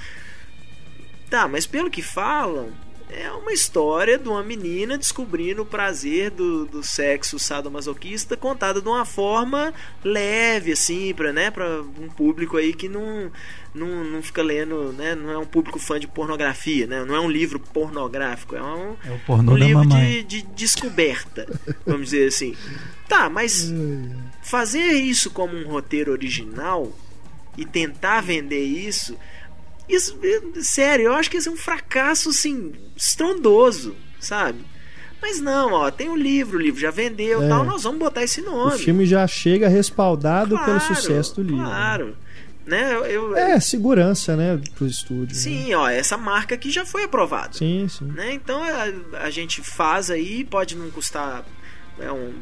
Tá, mas pelo que falam, é uma história de uma menina descobrindo o prazer do, do sexo sadomasoquista contada de uma forma leve, assim, pra, né, pra um público aí que não, não, não fica lendo, né, não é um público fã de pornografia, né, não é um livro pornográfico, é um, é um livro de, de descoberta, vamos dizer assim. Tá, mas fazer isso como um roteiro original e tentar vender isso isso, sério, eu acho que isso é um fracasso, assim, estrondoso, sabe? Mas não, ó, tem o um livro, o livro já vendeu é. tal, nós vamos botar esse nome. O filme já chega respaldado claro, pelo sucesso do livro. Né? Claro. Né? Eu, eu, é, segurança, né, pro estúdio. Sim, né? ó, essa marca aqui já foi aprovada. Sim, sim. Né? Então a, a gente faz aí, pode não custar. É um,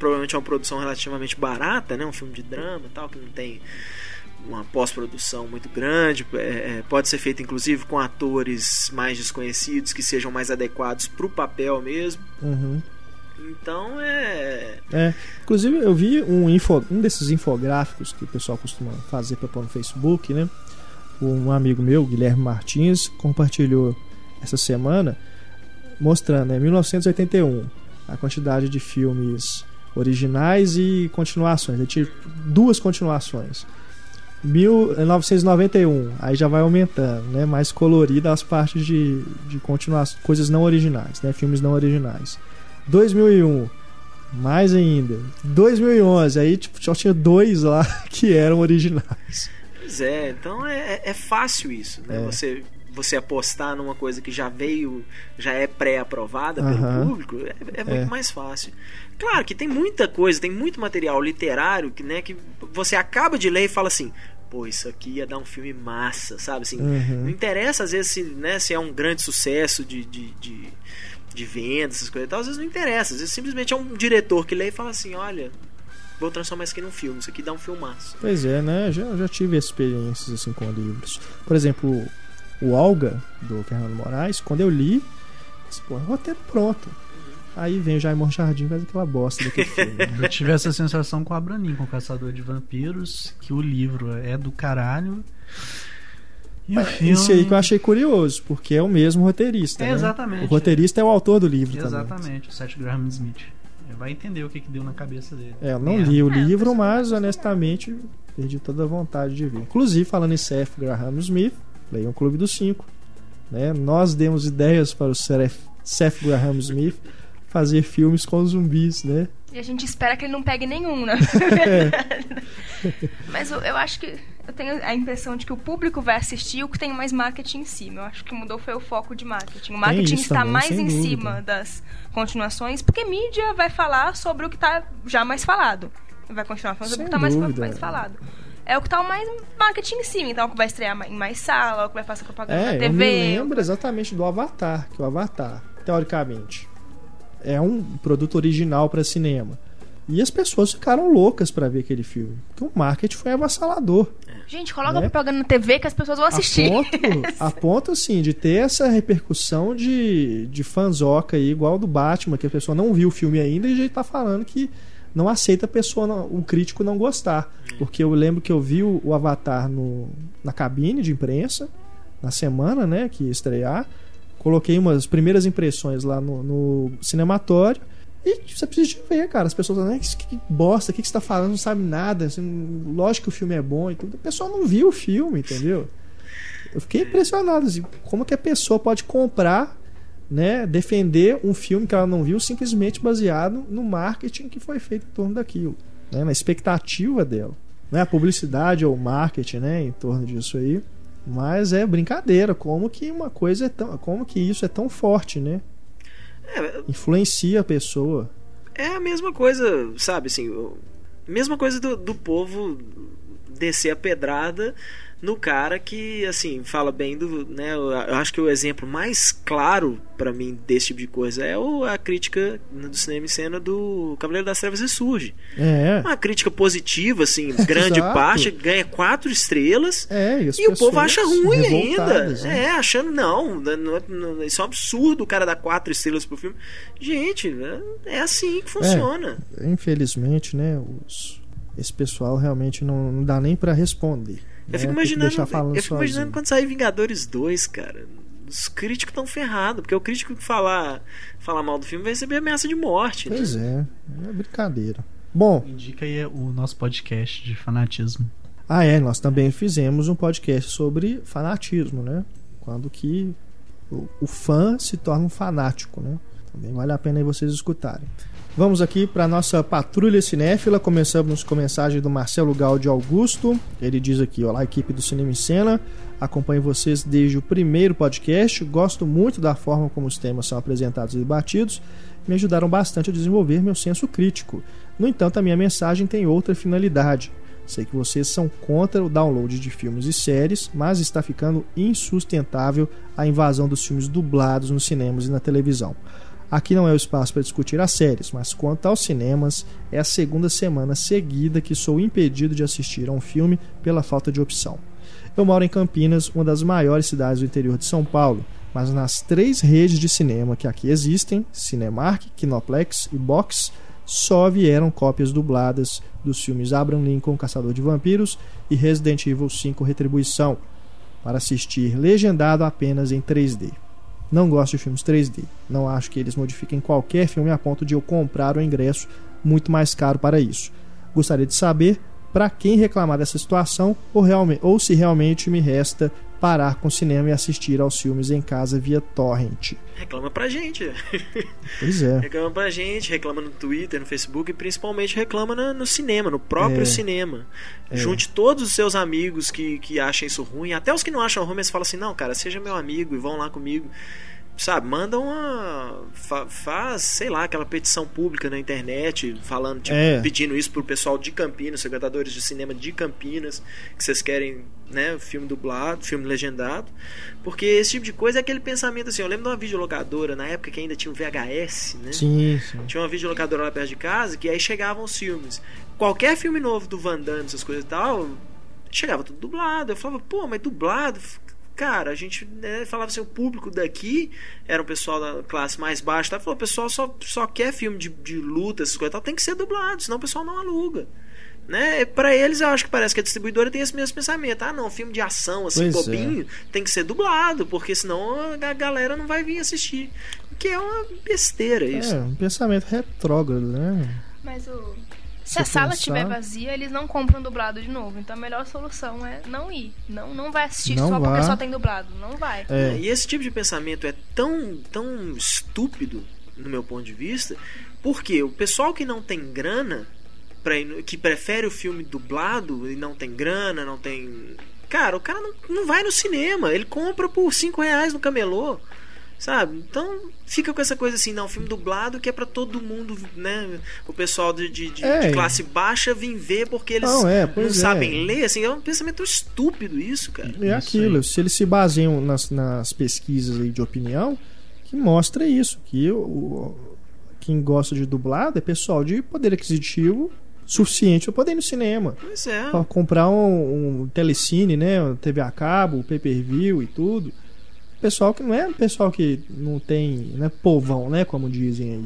provavelmente é uma produção relativamente barata, né? Um filme de drama tal, que não tem uma pós-produção muito grande, é, é, pode ser feito inclusive com atores mais desconhecidos que sejam mais adequados para o papel mesmo. Uhum. Então é. É. Inclusive eu vi um, info, um desses infográficos que o pessoal costuma fazer para pôr no Facebook, né? Um amigo meu, Guilherme Martins, compartilhou essa semana mostrando, né, 1981, a quantidade de filmes originais e continuações. Ele tinha duas continuações. 1991, aí já vai aumentando, né? Mais colorida as partes de, de continuações, coisas não originais, né? Filmes não originais. 2001, mais ainda. 2011, aí tipo, só tinha dois lá que eram originais. Pois é, então é, é fácil isso, né? É. Você você apostar numa coisa que já veio, já é pré-aprovada Aham. pelo público, é, é muito É. mais fácil. Claro que tem muita coisa, tem muito material literário que, né, que você acaba de ler e fala assim, pô, isso aqui ia dar um filme massa, sabe? Assim, Uhum. Não interessa às vezes se, né, se é um grande sucesso de, de, de, de vendas, essas coisas e tal, às vezes não interessa. Às vezes simplesmente é um diretor que lê e fala assim, olha, vou transformar isso aqui num filme, isso aqui dá um filmaço. Pois é, né? Já, já tive experiências assim com livros. Por exemplo, o Olga, do Fernando Moraes, quando eu li, disse, pô, roteiro pronto. Aí vem o Jaimon Jardim e faz aquela bosta daquele filme. né? Eu tive essa sensação com a Abranim, com o Caçador de Vampiros, que o livro é do caralho. E o filme. Isso aí que eu achei curioso, porque é o mesmo roteirista. É, né? exatamente. O roteirista é o autor do livro também. Exatamente, o Seth Graham Smith. Ele vai entender o que, que deu na cabeça dele. É, eu não É. li o É, livro, mas honestamente perdi toda a vontade de ver. Inclusive, falando em Seth Graham Smith, leiam o Clube dos Cinco. Né? Nós demos ideias para o Seth Seth Graham Smith fazer filmes com zumbis, né? E a gente espera que ele não pegue nenhum, né? Mas eu, eu acho que. Eu tenho a impressão de que o público vai assistir o que tem mais marketing em cima. Eu acho que mudou foi o foco de marketing. O marketing está também, mais em dúvida. cima das continuações, porque mídia vai falar sobre o que está já mais falado. Vai continuar falando sobre o que está mais, mais falado. É o que tá o mais marketing em cima, então é o que vai estrear em mais sala, é o que vai fazer propaganda na É, TV. eu me lembro exatamente do Avatar, que o Avatar, teoricamente, é um produto original para cinema. E as pessoas ficaram loucas para ver aquele filme. Porque o marketing foi avassalador. Gente, coloca Né? propaganda na TV que as pessoas vão assistir. A ponto, a ponto, assim, de ter essa repercussão de, de fanzoca aí, igual do Batman, que a pessoa não viu o filme ainda e já tá falando que não aceita a pessoa, o crítico não gostar. Porque eu lembro que eu vi o, o Avatar no, na cabine de imprensa, na semana, né, que ia estrear. Coloquei umas primeiras impressões lá no, no cinematório. E você precisa de ver, cara. As pessoas falam, "Ah, que, que bosta, o que, que você tá falando? Não sabe nada. Assim, lógico que o filme é bom e tudo. A pessoa não viu o filme, entendeu? Eu fiquei impressionado, assim, como que a pessoa pode comprar, né, defender um filme que ela não viu simplesmente baseado no marketing que foi feito em torno daquilo, né, na expectativa dela. Não é a publicidade ou o marketing, né, em torno disso aí. Mas é brincadeira, como que uma coisa é tão, como que isso é tão forte, né? É, Influencia a pessoa. é a mesma coisa, sabe, assim, mesma coisa do, do povo descer a pedrada no cara que, assim, fala bem do, né, eu acho que o exemplo mais claro pra mim desse tipo de coisa é a crítica do cinema em cena do Cavaleiro das Trevas Ressurge. É. Uma crítica positiva, assim, grande parte, ganha quatro estrelas. É, e, E o povo acha ruim ainda. né? É, achando, não, não, não, isso é um absurdo o cara dar quatro estrelas pro filme. Gente, é- é assim que funciona. Infelizmente, né, os, esse pessoal realmente não, não dá nem pra responder. Eu fico né? Tem que imaginando, eu fico imaginando quando sair Vingadores 2, cara. Os críticos estão ferrados, porque o crítico que falar, falar mal do filme vai receber ameaça de morte. né? Pois é, é brincadeira. Bom, Indica aí o nosso podcast de fanatismo. ah é, nós também fizemos um podcast sobre fanatismo, né? Quando que o, o fã se torna um fanático, né? Também vale a pena aí vocês escutarem. Vamos aqui para nossa patrulha cinéfila. Começamos com mensagem do Marcelo Gal de Augusto. Ele diz aqui: Olá, equipe do Cinema em Cena. Acompanho vocês desde o primeiro podcast. Gosto muito da forma como os temas são apresentados e debatidos. Me ajudaram bastante a desenvolver meu senso crítico. No entanto, a minha mensagem tem outra finalidade. Sei que vocês são contra o download de filmes e séries, mas está ficando insustentável a invasão dos filmes dublados nos cinemas e na televisão. Aqui não é o espaço para discutir as séries, mas quanto aos cinemas, é a segunda semana seguida que sou impedido de assistir a um filme pela falta de opção. Eu moro em Campinas, uma das maiores cidades do interior de São Paulo, mas nas três redes de cinema que aqui existem, Cinemark, Kinoplex e Box, só vieram cópias dubladas dos filmes Abraham Lincoln, Caçador de Vampiros e Resident Evil 5 Retribuição, para assistir legendado apenas em 3D. Não gosto de filmes 3D. Não acho que eles modifiquem qualquer filme a ponto de eu comprar o ingresso muito mais caro para isso. Gostaria de saber para quem reclamar dessa situação ou, ou se realmente me resta parar com o cinema e assistir aos filmes em casa via torrent. Reclama pra gente. Pois é. reclama pra gente, reclama no Twitter, no Facebook e principalmente reclama no, no cinema, no próprio É. cinema. É. Junte todos os seus amigos que, que acham isso ruim, até os que não acham ruim, mas falam assim: não, cara, seja meu amigo e vão lá comigo. Sabe, manda uma. fa- faz, sei lá, aquela petição pública na internet, falando, tipo, É. pedindo isso pro pessoal de Campinas, frequentadores de cinema de Campinas, que vocês querem, né, filme dublado, filme legendado. Porque esse tipo de coisa é aquele pensamento assim. Eu lembro de uma videolocadora, na época que ainda tinha o VHS, né? Sim, sim. Tinha uma videolocadora lá perto de casa que aí chegavam os filmes. Qualquer filme novo do Van Damme, essas coisas e tal, chegava tudo dublado. Eu falava, pô, mas dublado? Cara, a gente né, falava assim, o público daqui era um pessoal da classe mais baixa. Tá? Falou, o pessoal só, só quer filme de, de luta, essas coisas e tal, tem que ser dublado, senão o pessoal não aluga. Né? Pra eles, eu acho que parece que a distribuidora tem esse mesmo pensamento. Ah, não, filme de ação, assim, Pois é. bobinho, tem que ser dublado, porque senão a galera não vai vir assistir. Que é uma besteira isso. É, um pensamento retrógrado, né? Mas o. Se Se a sala estiver vazia, eles não compram dublado de novo. Então a melhor solução é não ir. Não, não vai assistir Não só vá. porque só tem dublado. Não vai. É. E esse tipo de pensamento é tão, tão estúpido, no meu ponto de vista, porque o pessoal que não tem grana, pra que prefere o filme dublado e não tem grana, não tem. Cara, o cara não, não vai no cinema, ele compra por 5 reais no camelô. Sabe? Então fica com essa coisa assim, não, filme dublado que é pra todo mundo, né? O pessoal de, de, de- É. de classe baixa vir ver porque eles Não, é, não pois é. sabem ler, assim, é um pensamento estúpido isso, cara. É Isso aquilo, aí. se eles se baseiam nas, nas pesquisas aí de opinião, que mostra isso, que o, o- quem gosta de dublado é pessoal de poder aquisitivo suficiente para poder ir no cinema. Pois é. Pra comprar um, um telecine, né, um TV a cabo, pay-per-view e tudo. Pessoal que não é pessoal que não tem, né, povão, né, como dizem aí.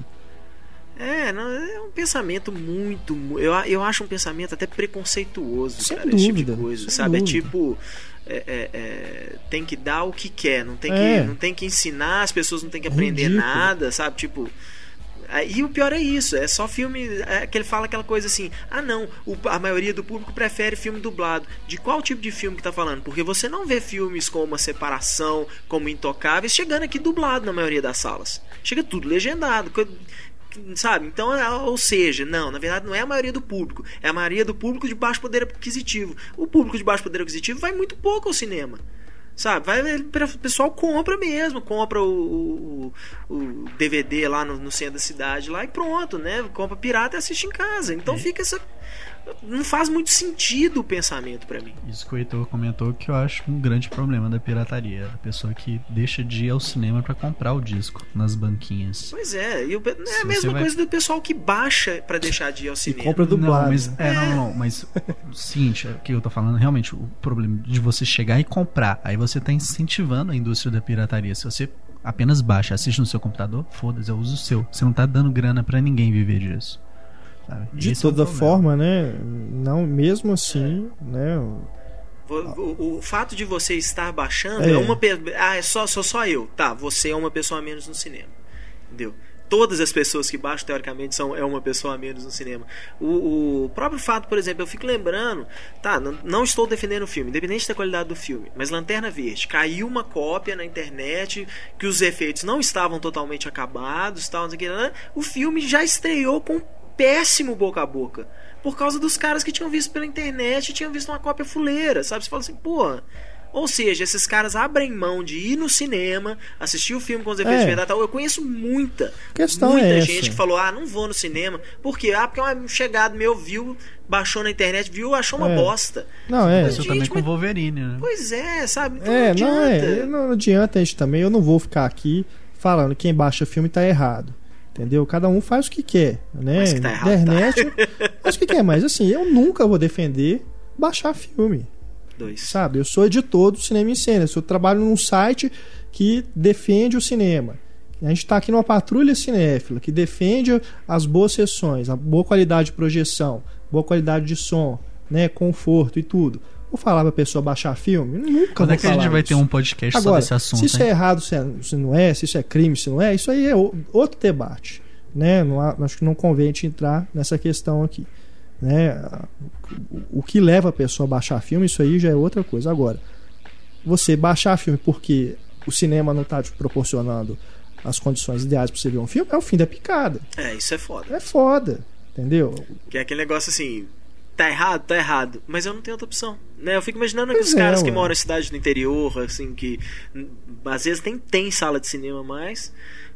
É, não, é um pensamento muito. mu- Eu, eu acho um pensamento até preconceituoso, Sem cara, esse tipo de dúvida, coisa. Sabe? dúvida. É tipo. é, é, é, tem que dar o que quer, não tem, É. que, não tem que ensinar, as pessoas não tem que aprender Ridículo. nada, sabe? Tipo. Aí o pior é isso, é só filme. É, que ele fala aquela coisa assim: ah, não, o- a maioria do público prefere filme dublado. De qual tipo de filme que tá falando? Porque você não vê filmes como A Separação, como Intocáveis, chegando aqui dublado na maioria das salas. Chega tudo legendado. Sabe? Então, é- ou seja, não, na verdade não é a maioria do público, é a maioria do público de baixo poder aquisitivo. O público de baixo poder aquisitivo vai muito pouco ao cinema. Sabe? Vai, o pessoal compra mesmo, compra o, o, o DVD lá no, no centro da cidade lá e pronto, né? Compra pirata e assiste em casa. Então fica essa. Não faz muito sentido o pensamento pra mim. Isso que o Heitor comentou que eu acho um grande problema da pirataria. A pessoa que deixa de ir ao cinema pra comprar o disco nas banquinhas. Pois é, e pe- é a mesma vai- coisa do pessoal que baixa pra deixar de ir ao cinema. compra dublado. Não, mas, é, não, não, mas o seguinte, é o que eu tô falando, realmente, o problema de você chegar e comprar, aí você tá incentivando a indústria da pirataria. Se você apenas baixa, assiste no seu computador, foda-se, eu uso o seu. Você não tá dando grana pra ninguém viver disso. Sabe? De Esse é o toda forma, né, não mesmo assim, né, Vo- O, o fato de você estar baixando É. é, uma ah é só sou só eu tá você é uma pessoa a menos no cinema entendeu todas as pessoas que baixam teoricamente são é uma pessoa a menos no cinema o, o próprio fato por exemplo eu fico lembrando tá não, não estou defendendo o filme independente da qualidade do filme mas Lanterna Verde caiu uma cópia na internet que os efeitos não estavam totalmente acabados tal não sei o que né? o filme já estreou com péssimo boca a boca por causa dos caras que tinham visto pela internet e tinham visto uma cópia fuleira, sabe? Você fala assim, porra. Ou seja, esses caras abrem mão de ir no cinema, assistir o filme com os efeitos É. de verdade. e tal. Eu conheço muita, muita é gente essa. que falou: ah, não vou no cinema. Por quê? Ah, porque um chegado meu viu, baixou na internet, viu, achou uma É. bosta. não é, Aconteceu também com o mas- Wolverine, né? Pois é, sabe? Então É, não não adianta. é, não adianta a gente também, eu não vou ficar aqui falando que quem baixa filme tá errado. Entendeu? Cada um faz o que quer, né? Mas que tá errado, Internet faz o que quer, mas assim, eu nunca vou defender baixar filme, Dois. sabe? Eu sou editor do Cinema em Cena, eu trabalho num site que defende o cinema. A gente está aqui numa patrulha cinéfila que defende as boas sessões, a boa qualidade de projeção, boa qualidade de som, né, conforto e tudo. Vou falar pra pessoa baixar filme? Nunca Quando vou é que a gente vai isso. ter um podcast Agora, sobre esse assunto? se isso hein? é errado, se, é- se não é, se isso é crime, se não é, isso aí é outro debate. Né? Não há- acho que não convém a gente entrar nessa questão aqui. Né? O, o que leva a pessoa a baixar filme, isso aí já é outra coisa. Agora, você baixar filme porque o cinema não está te proporcionando as condições ideais para você ver um filme, é o fim da picada. É, isso é foda. É foda. Entendeu? Que é aquele negócio assim. Tá errado, tá errado. Mas eu não tenho outra opção. Né? Eu fico imaginando Pois aqueles é, caras que moram em cidade do interior, assim, que às vezes tem, tem sala de cinema, mas.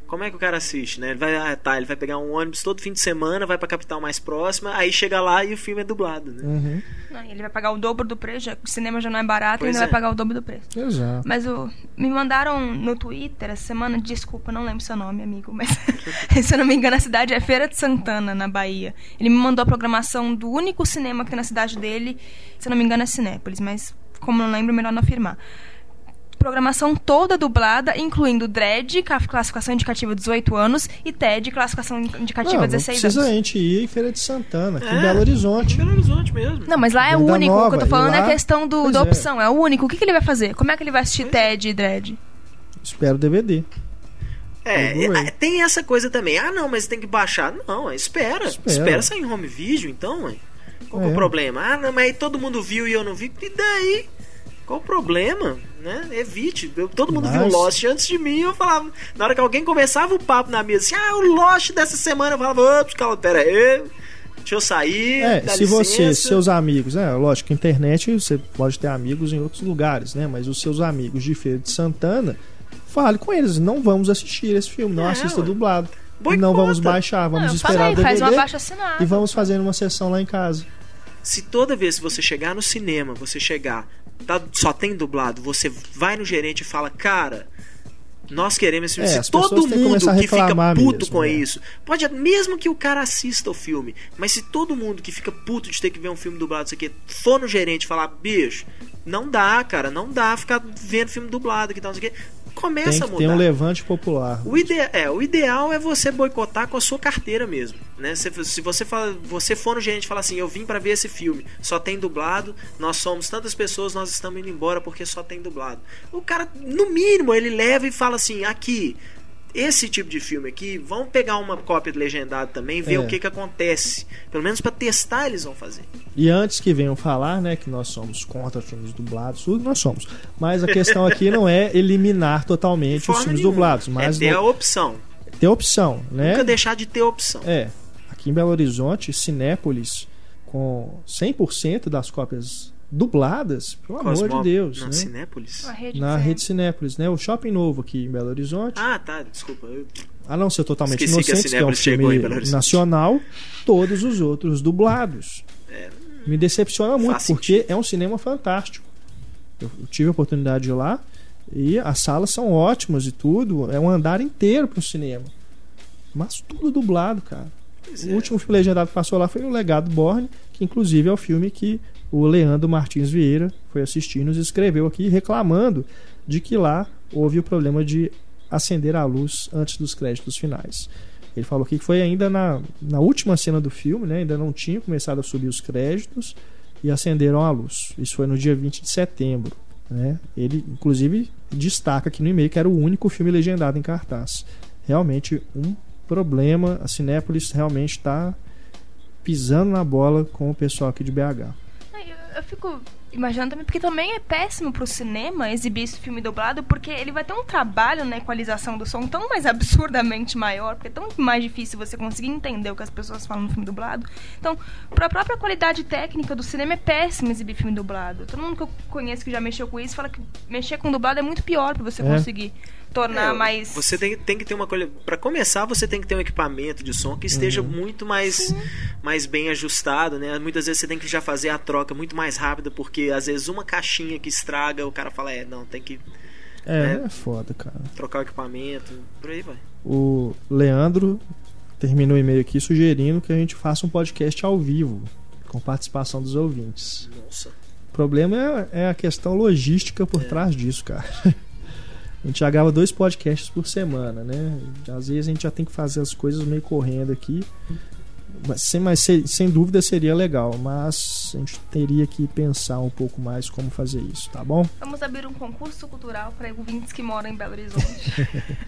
Como é que o cara assiste, né? Ele vai, ah, tá, ele vai pegar um ônibus todo fim de semana, vai pra capital mais próxima, aí chega lá e o filme é dublado, né? Uhum. Não, ele vai pagar o dobro do preço, já, o cinema já não é barato, Pois ainda é. vai pagar o dobro do preço. Exato. Mas o, me mandaram no Twitter essa semana, desculpa, não lembro seu nome, amigo, mas se eu não me engano, a cidade é Feira de Santana, na Bahia. Ele me mandou a programação do único cinema que tem na cidade dele, se eu não me engano é Cinépolis, mas como não lembro, melhor não afirmar. Programação toda dublada, incluindo Dredd, ca- classificação indicativa 18 anos, e TED, classificação indicativa Não, não 16 precisa a anos. gente ir em Feira de Santana, aqui em É, Belo Horizonte. Em Belo Horizonte mesmo. Não, mas lá é o único. o que eu Nova, tô falando é lá- a questão do, Pois da é. opção. É o único. O que, que ele vai fazer? Como é que ele vai assistir TED e Dredd? Espero o DVD. É, é, tem essa coisa também. Ah, não, mas tem que baixar. Não, é, espera. Espera. Espera, sair em home video, então, ué. Qual que é É. o problema? Ah, não, mas aí todo mundo viu e eu não vi. E daí? Qual o problema? Né? Evite. Eu- todo mundo viu Mas- Lost antes de mim. Eu falava. Na hora que alguém começava o papo na mesa, assim, ah, o Lost dessa semana, eu falava, ops, calma, pera aí. Deixa eu sair. É, se você, licença." seus amigos, né? Lógico, internet você pode ter amigos em outros lugares, né? Mas os seus amigos de Feira de Santana, fale com eles, não vamos assistir esse filme, não É, assista ué. dublado. Boicota. Não vamos baixar, vamos Não, esperar fala aí, o DVD faz uma baixa assinada. e vamos fazer uma sessão lá em casa. Se toda vez que você chegar no cinema, você chegar, tá, só tem dublado, você vai no gerente e fala, cara, nós queremos esse filme. É, todo que mundo a que fica puto mesmo, com né? isso, pode mesmo que o cara assista o filme, mas se todo mundo que fica puto de ter que ver um filme dublado, isso aqui, for no gerente e falar, bicho, não dá, cara, não dá ficar vendo filme dublado que tal, não sei o quê. Começa Tem a que mudar. ter um levante popular. O, ide é, o ideal é você boicotar com a sua carteira mesmo, né? Se, se você fala, você for no gerente e falar assim, eu vim pra ver esse filme, só tem dublado, nós somos tantas pessoas, nós estamos indo embora porque só tem dublado. O cara, no mínimo, ele leva e fala assim, aqui, esse tipo de filme aqui, vamos pegar uma cópia legendada também, ver É. o que que acontece. Pelo menos pra testar eles vão fazer. E antes que venham falar, né, que nós somos contra filmes dublados, tudo nós somos. Mas a questão aqui não é eliminar totalmente os filmes nenhuma. dublados, mas é ter no- a opção. ter opção, né? Nunca deixar de ter opção. É, aqui em Belo Horizonte, Cinépolis, com 100% das cópias dubladas, pelo amor Cosmo- de Deus, Na né? Cinépolis? Rede Na rede Cinépolis, né? O Shopping Novo aqui em Belo Horizonte, Ah, tá, desculpa. eu- a não ser totalmente Esqueci que que, é um filme nacional, todos os outros dublados. Me decepciona muito, porque sentido. é um cinema fantástico. Eu, tive a oportunidade de ir lá e as salas são ótimas e tudo, é um andar inteiro para o cinema. Mas tudo dublado, cara. Pois O é. último filme legendado que passou lá foi o Legado Borne, que inclusive é o filme que o Leandro Martins Vieira foi assistir nos escreveu aqui reclamando de que lá houve o problema de acender a luz antes dos créditos finais. Ele falou que foi ainda na, na última cena do filme, né? ainda não tinha começado a subir os créditos e acenderam a luz. Isso foi no dia 20 de setembro. Né? Ele, inclusive, destaca aqui no e-mail que era o único filme legendado em cartaz. Realmente um problema. A Cinépolis realmente está pisando na bola com o pessoal aqui de BH. Eu fico imaginando também, porque também é péssimo pro cinema exibir esse filme dublado, porque ele vai ter um trabalho na equalização do som tão mais absurdamente maior, porque é tão mais difícil você conseguir entender o que as pessoas falam no filme dublado. Então, pra própria qualidade técnica do cinema é péssimo exibir filme dublado. Todo mundo que eu conheço que já mexeu com isso fala que mexer com dublado é muito pior pra você É. conseguir tornar É, mais. Você tem, tem que ter uma coisa. Pra começar, você tem que ter um equipamento de som que esteja Uhum. muito mais, mais bem ajustado, né? Muitas vezes você tem que já fazer a troca muito mais rápida, porque às vezes uma caixinha que estraga, o cara fala, é, não, tem que. É, É. é foda, cara. trocar o equipamento, por aí vai. O Leandro terminou o e-mail aqui sugerindo que a gente faça um podcast ao vivo, com participação dos ouvintes. Nossa. O problema é, é a questão logística por trás disso, cara. A gente já grava dois podcasts por semana, né? Às vezes a gente já tem que fazer as coisas meio correndo aqui. Mas, sem, mas se- sem dúvida seria legal, mas a gente teria que pensar um pouco mais como fazer isso, tá bom? Vamos abrir um concurso cultural para ouvintes que moram em Belo Horizonte.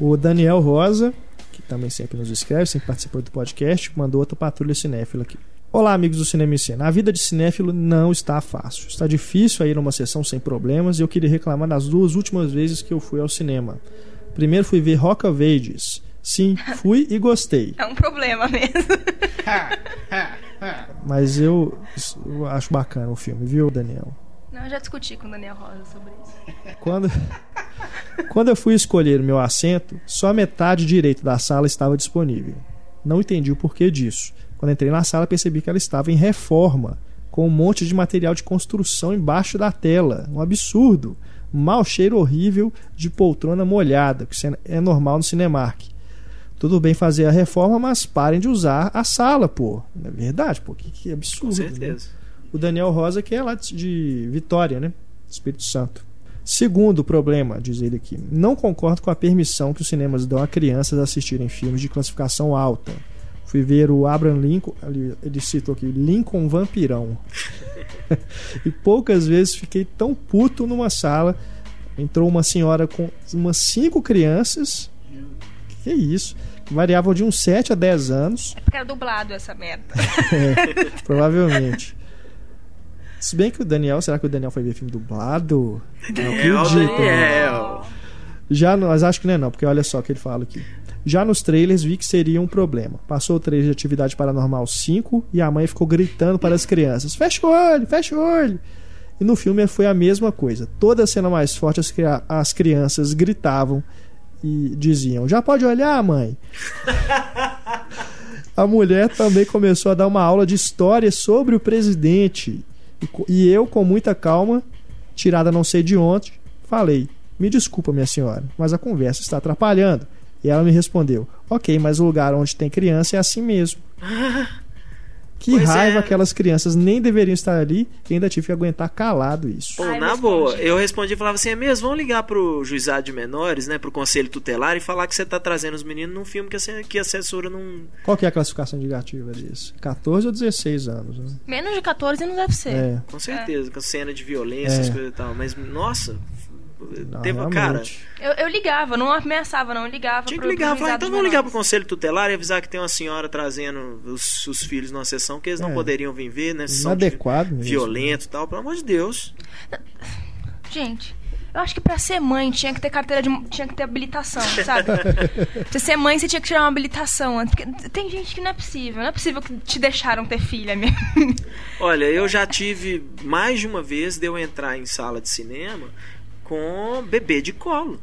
O Daniel Rosa, que também sempre nos escreve, sempre participou do podcast, mandou outra patrulha cinéfila aqui. Olá, amigos do Cinema em Cena. A vida de cinéfilo não está fácil. Está difícil ir numa sessão sem problemas e eu queria reclamar das duas últimas vezes que eu fui ao cinema. Primeiro fui ver Rock of Ages. Sim, fui e gostei. é um problema mesmo. Mas eu, eu acho bacana o filme, viu, Daniel? Não, eu já discuti com o Daniel Rosa sobre isso. Quando, quando eu fui escolher o meu assento, só a metade direito da sala estava disponível. Não entendi o porquê disso. Quando entrei na sala, percebi que ela estava em reforma, com um monte de material de construção embaixo da tela. Um absurdo. Um mau cheiro horrível de poltrona molhada, que é- normal no Cinemark. Tudo bem fazer a reforma, mas parem de usar a sala, pô. Não é verdade, pô. Que, que absurdo. Com né? certeza. o Daniel Rosa, que é lá de Vitória, né? Espírito Santo. Segundo problema, diz ele aqui, não concordo com a permissão que os cinemas dão a crianças assistirem filmes de classificação alta. Fui ver o Abraham Lincoln, ele, ele citou aqui, Lincoln Vampirão. e poucas vezes fiquei tão puto numa sala. Entrou uma senhora com umas cinco crianças. Que isso? Variavam de uns 7 a 10 anos. É porque era dublado essa merda. Provavelmente. Se bem que o Daniel, será que o Daniel foi ver filme dublado? Não Daniel, acredito. Daniel. Já, no- mas acho que não é não, porque olha só o que ele fala aqui. Já nos trailers vi que seria um problema. Passou o trailer de Atividade Paranormal 5 e a mãe ficou gritando para as crianças: fecha o olho, fecha o olho. E no filme foi a mesma coisa. Toda cena mais forte, as, as crianças gritavam e diziam: Já pode olhar, mãe? A mulher também começou a dar uma aula de história sobre o presidente. E eu, com muita calma, tirada não sei de onde, falei: Me desculpa, minha senhora, mas a conversa está atrapalhando. E ela me respondeu: Ok, mas o lugar onde tem criança é assim mesmo. Que Pois raiva é. aquelas crianças nem deveriam estar ali e ainda tive que aguentar calado isso. Pô, eu na respondi. boa, eu respondi e falava assim: é mesmo, vamos ligar pro juizado de menores, né? Pro conselho tutelar e falar que você tá trazendo os meninos num filme que a, que a censura não. Qual que é a classificação indicativa disso? 14 ou 16 anos? Né? Menos de 14 não deve ser. É. Com certeza, com cena de violência, É. coisas e tal. Mas, nossa, Não, teve, cara. Eu, eu ligava, não ameaçava, não. Eu ligava tinha que pro- ligar, pro falar, então vamos ligar pro conselho tutelar e avisar que tem uma senhora trazendo os, os filhos numa sessão que eles não É. poderiam vir ver, né? Inadequado mesmo. violento e tal, pelo amor de Deus. Gente, eu acho que pra ser mãe tinha que ter carteira de. tinha que ter habilitação, sabe? pra ser mãe, você tinha que tirar uma habilitação antes. Porque tem gente que não é possível. Não é possível que te deixaram ter filha mesmo. Olha, eu já tive mais de uma vez de eu entrar em sala de cinema com bebê de colo.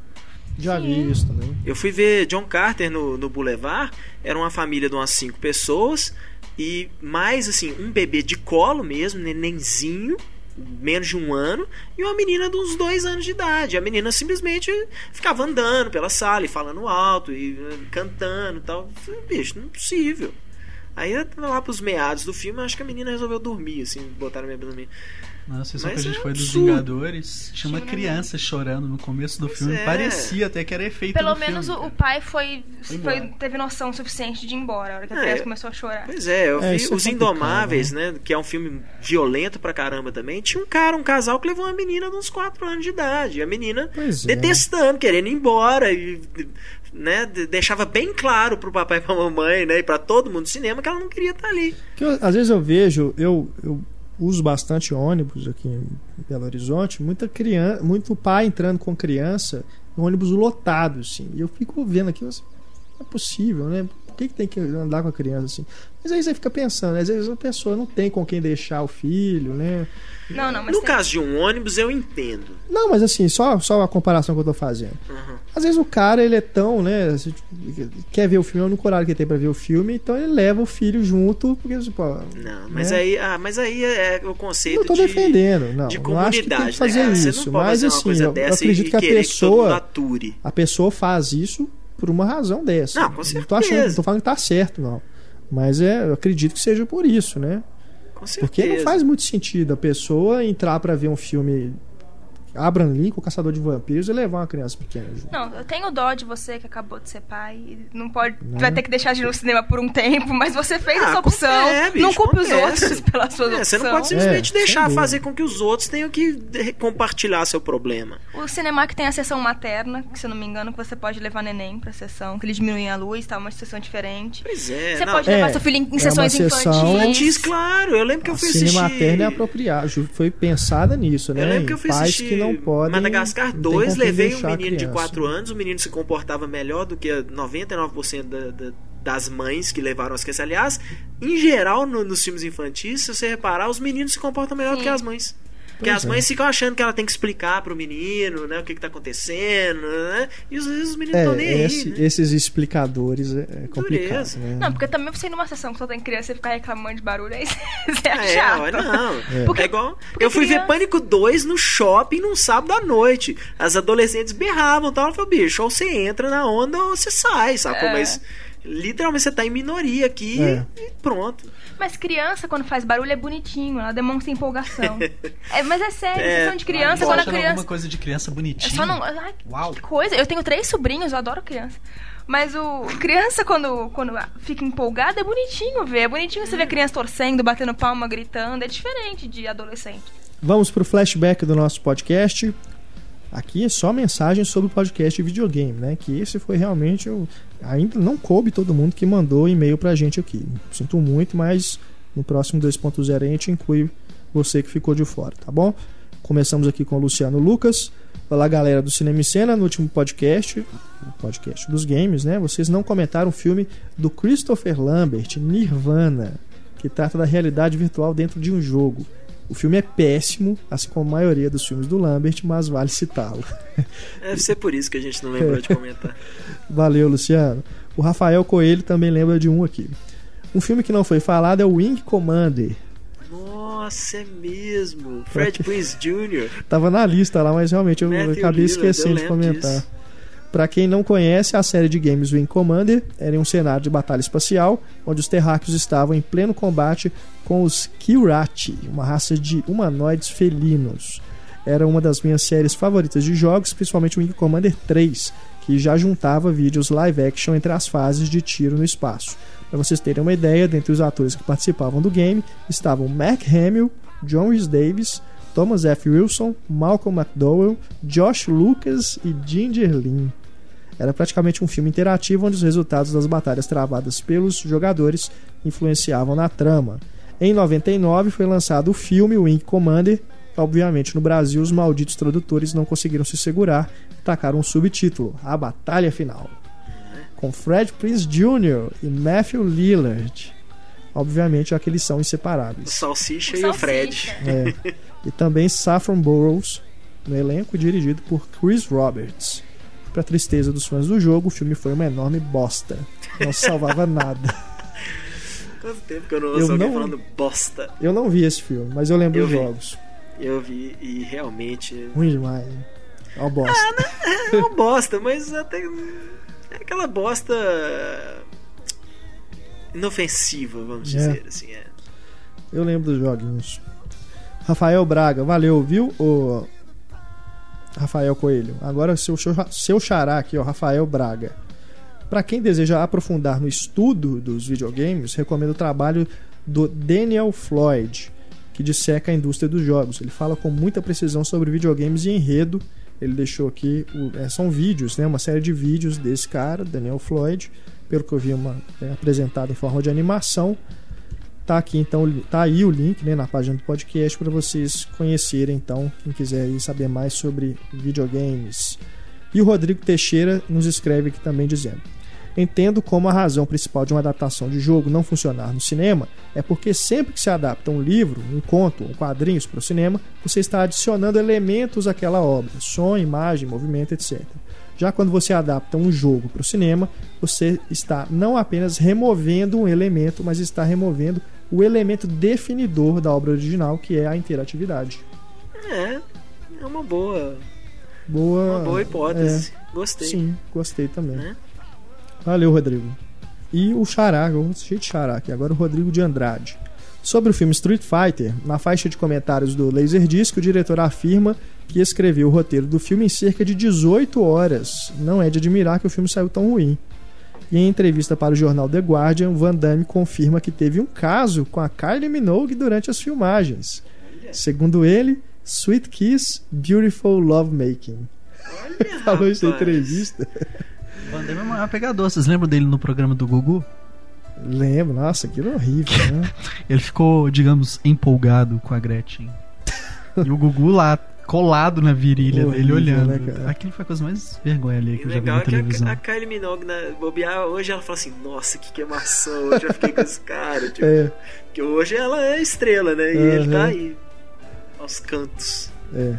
Já vi isso também. Eu fui ver John Carter no, no Boulevard, era uma família de umas cinco pessoas e mais assim, um bebê de colo mesmo, nenenzinho, menos de um ano, e uma menina de uns dois anos de idade. A menina simplesmente ficava andando pela sala e falando alto e eh, cantando e tal. Eu falei, Bicho, não é possível. Aí lá pros meados do filme, eu acho que a menina resolveu dormir, assim, botaram a minha pra dormir. Nossa, só que a gente é foi dos absurdo. Vingadores. Tinha uma Tinha, né? criança chorando no começo do filme. é. Parecia até que era efeito Pelo do menos filme, o, pai foi, Foi foi- teve noção suficiente de ir embora. A hora que a É, criança começou a chorar. Pois é, eu É, vi é Os Indomáveis, né? Que é um filme violento pra caramba também. Tinha um cara, um casal que levou uma menina de uns 4 anos de idade. E a menina Pois é. detestando, querendo ir embora. E, né, de- deixava bem claro pro papai e pra mamãe, né? E pra todo mundo do cinema que ela não queria estar ali. Que eu- às vezes eu vejo, eu, eu uso bastante ônibus aqui em Belo Horizonte, muita criança, muito pai entrando com criança, ônibus lotado, assim. E eu fico vendo aqui, assim, é possível, né? Por que, que tem que andar com a criança assim? Mas aí você fica pensando, às vezes a pessoa não tem com quem deixar o filho, né? Não, não, mas No tem- caso de um ônibus, eu entendo. Não, mas assim, só, só a comparação que eu tô fazendo. Uhum. Às vezes o cara, ele é tão, né? assim, Quer ver o filme, é o único horário que ele tem pra ver o filme, então ele leva o filho junto, porque, tipo, Não, mas Né? aí, ah, mas aí é o conceito não tô de, defendendo, não. de não acho que tem comunidade. que fazer né, isso, não pode mas fazer uma assim, coisa eu, eu acredito e que a que pessoa, ature. a pessoa faz isso por uma razão dessa. Não, com Não tô achando, certeza. não tô falando que tá certo, não. Mas é, eu acredito que seja por isso, né? Com certeza. Porque não faz muito sentido a pessoa entrar pra ver um filme Abraham Lincoln, Caçador de Vampiros, e levar uma criança pequena junto. Não, eu tenho dó de você que acabou de ser pai. e Não pode. Né? Vai ter que deixar de ir no cinema por um tempo, mas você fez Ah, essa opção. é, bicho, não culpe os outros pelas suas É, opções. você não pode simplesmente É, deixar fazer com que os outros tenham que compartilhar seu problema. O Cinemark tem a sessão materna, que se eu não me engano, que você pode levar neném pra sessão, que eles diminuem a luz, tá? Uma sessão diferente. Pois é, Você não, pode É, levar seu filho em, em é sessões uma sessão- infantis. Infantis, claro. Eu lembro que eu a fui cine assistir. materna é apropriada, foi pensada nisso, né? Eu lembro Em que eu fui pais assistir que não podem. Madagascar não tem 2, com quem levei um menino de criança. 4 anos, o menino se comportava melhor do que 99% da- da- das mães que levaram as crianças. Aliás, em geral, no- nos filmes infantis, se você reparar, os meninos se comportam melhor do Sim. que as mães. Porque Pois as é. mães ficam achando que ela tem que explicar pro menino, né, o que, que tá acontecendo, né? E às vezes os meninos não É, estão nem aí, esse- né? esses explicadores é, é complicado, né? Não, porque também você ir numa sessão que só tem criança e ficar reclamando de barulho, aí você é É, chato. ué, não. É. Porque- é igual. porque Eu fui ver criança- Pânico 2 no shopping num sábado à noite. As adolescentes berravam e tal. Eu falei, bicho, ou você entra na onda ou você sai, sacou? É. Mas literalmente você tá em minoria aqui É. e pronto. Mas criança, quando faz barulho, é bonitinho, ela demonstra empolgação. É, mas é sério, É, sessão de criança, quando a achando criança. alguma coisa de criança É bonitinha. só não. Ai, Uau. que coisa. Eu tenho três sobrinhos, eu adoro criança. Mas o criança, quando, quando fica empolgada, é bonitinho ver. É bonitinho você ver a criança torcendo, batendo palma, gritando. É diferente de adolescente. Vamos pro flashback do nosso podcast. Aqui é só mensagem sobre o podcast de videogame, né? Que esse foi realmente o. Ainda não coube todo mundo que mandou e-mail pra gente aqui. Sinto muito, mas no próximo 2.0 a gente inclui você que ficou de fora, tá bom? Começamos aqui com o Luciano Lucas. Olá, galera do Cinema e Cena. No último podcast, podcast dos games, né? Vocês não comentaram o filme do Christopher Lambert, Nirvana, que trata da realidade virtual dentro de um jogo. O filme é péssimo, assim como a maioria dos filmes do Lambert, mas vale citá-lo. Deve ser por isso que a gente não lembrou de comentar. Valeu, Luciano. O Rafael Coelho também lembra de um aqui. Um filme que não foi falado é o Wing Commander. Nossa, é mesmo. Fred Prince Jr. Tava na lista lá, mas realmente eu Matthew acabei Lillard, esquecendo eu de comentar. disso. Pra quem não conhece, a série de games Wing Commander era um cenário de batalha espacial, onde os terráqueos estavam em pleno combate com os Kirati, uma raça de humanoides felinos. Era uma das minhas séries favoritas de jogos, principalmente Wing Commander 3, que já juntava vídeos live action entre as fases de tiro no espaço. Para vocês terem uma ideia, dentre os atores que participavam do game estavam Mark Hamill, John Rhys Davis, Thomas F. Wilson, Malcolm McDowell, Josh Lucas e Ginger Lin. Era praticamente um filme interativo onde os resultados das batalhas travadas pelos jogadores influenciavam na trama. Em 99 foi lançado o filme Wing Commander. Obviamente, no Brasil, os malditos tradutores não conseguiram se segurar e tacaram um subtítulo: A Batalha Final. Com Fred Prinze Jr. e Matthew Lillard. Obviamente, aqueles são O inseparáveis. Salsicha e o Fred. Salsicha. É. E também Saffron Burrows no elenco, dirigido por Chris Roberts. Pra tristeza dos fãs do jogo, o filme foi uma enorme bosta. Não salvava nada. Quanto tempo que eu não Eu ouço alguém não- falando bosta. Eu não vi esse filme, mas eu lembro Eu dos vi. jogos. Eu vi e realmente. Ruim demais. É uma bosta. É uma bosta, mas até. É aquela bosta. inofensiva, vamos É. dizer assim. É. Eu lembro dos joguinhos. Rafael Braga, valeu, viu? O Rafael Coelho. Agora seu, seu xará aqui, ó, Rafael Braga. Para quem deseja aprofundar no estudo dos videogames, recomendo o trabalho do Daniel Floyd, que disseca a indústria dos jogos. Ele fala com muita precisão sobre videogames e enredo. Ele deixou aqui, o- é, são vídeos, né, uma série de vídeos desse cara, Daniel Floyd, pelo que eu vi, uma, é, apresentado em forma de animação. Tá aqui então, tá aí o link né, na página do podcast para vocês conhecerem então, quem quiser saber mais sobre videogames. E o Rodrigo Teixeira nos escreve aqui também dizendo: Entendo como a razão principal de uma adaptação de jogo não funcionar no cinema é porque sempre que se adapta um livro, um conto ou quadrinhos para o cinema, você está adicionando elementos àquela obra, som, imagem, movimento, etc. Já quando você adapta um jogo para o cinema, você está não apenas removendo um elemento, mas está removendo o elemento definidor da obra original, que é a interatividade. É, é uma boa, Boa, uma boa hipótese. é, Gostei. sim, gostei também. Né? Valeu, Rodrigo. E o Xará, cheio de Xará aqui, agora o Rodrigo de Andrade. Sobre o filme Street Fighter, na faixa de comentários do Laserdisc, o diretor afirma que escreveu o roteiro do filme em cerca de 18 horas. Não é de admirar que o filme saiu tão ruim. E em entrevista para o jornal The Guardian, Van Damme confirma que teve um caso com a Kylie Minogue durante as filmagens. Segundo ele, Sweet Kiss, Beautiful Lovemaking. Olha, Falou isso na entrevista. Van Damme é uma pegador. Vocês lembram dele no programa do Gugu? Lembro, nossa, aquilo é horrível, né? Ele ficou, digamos, empolgado com a Gretchen. E o Gugu lá, colado na virilha dele, Horrível, olhando. né, cara? Aquilo foi a coisa mais vergonha ali E que o eu já vi legal na é que televisão. a, a Kylie Minogue, na bobear, hoje ela fala assim, nossa, que queimação, hoje eu fiquei com esse cara. Tipo, É, que hoje ela é estrela, né? E ele tá aí, aos cantos. é.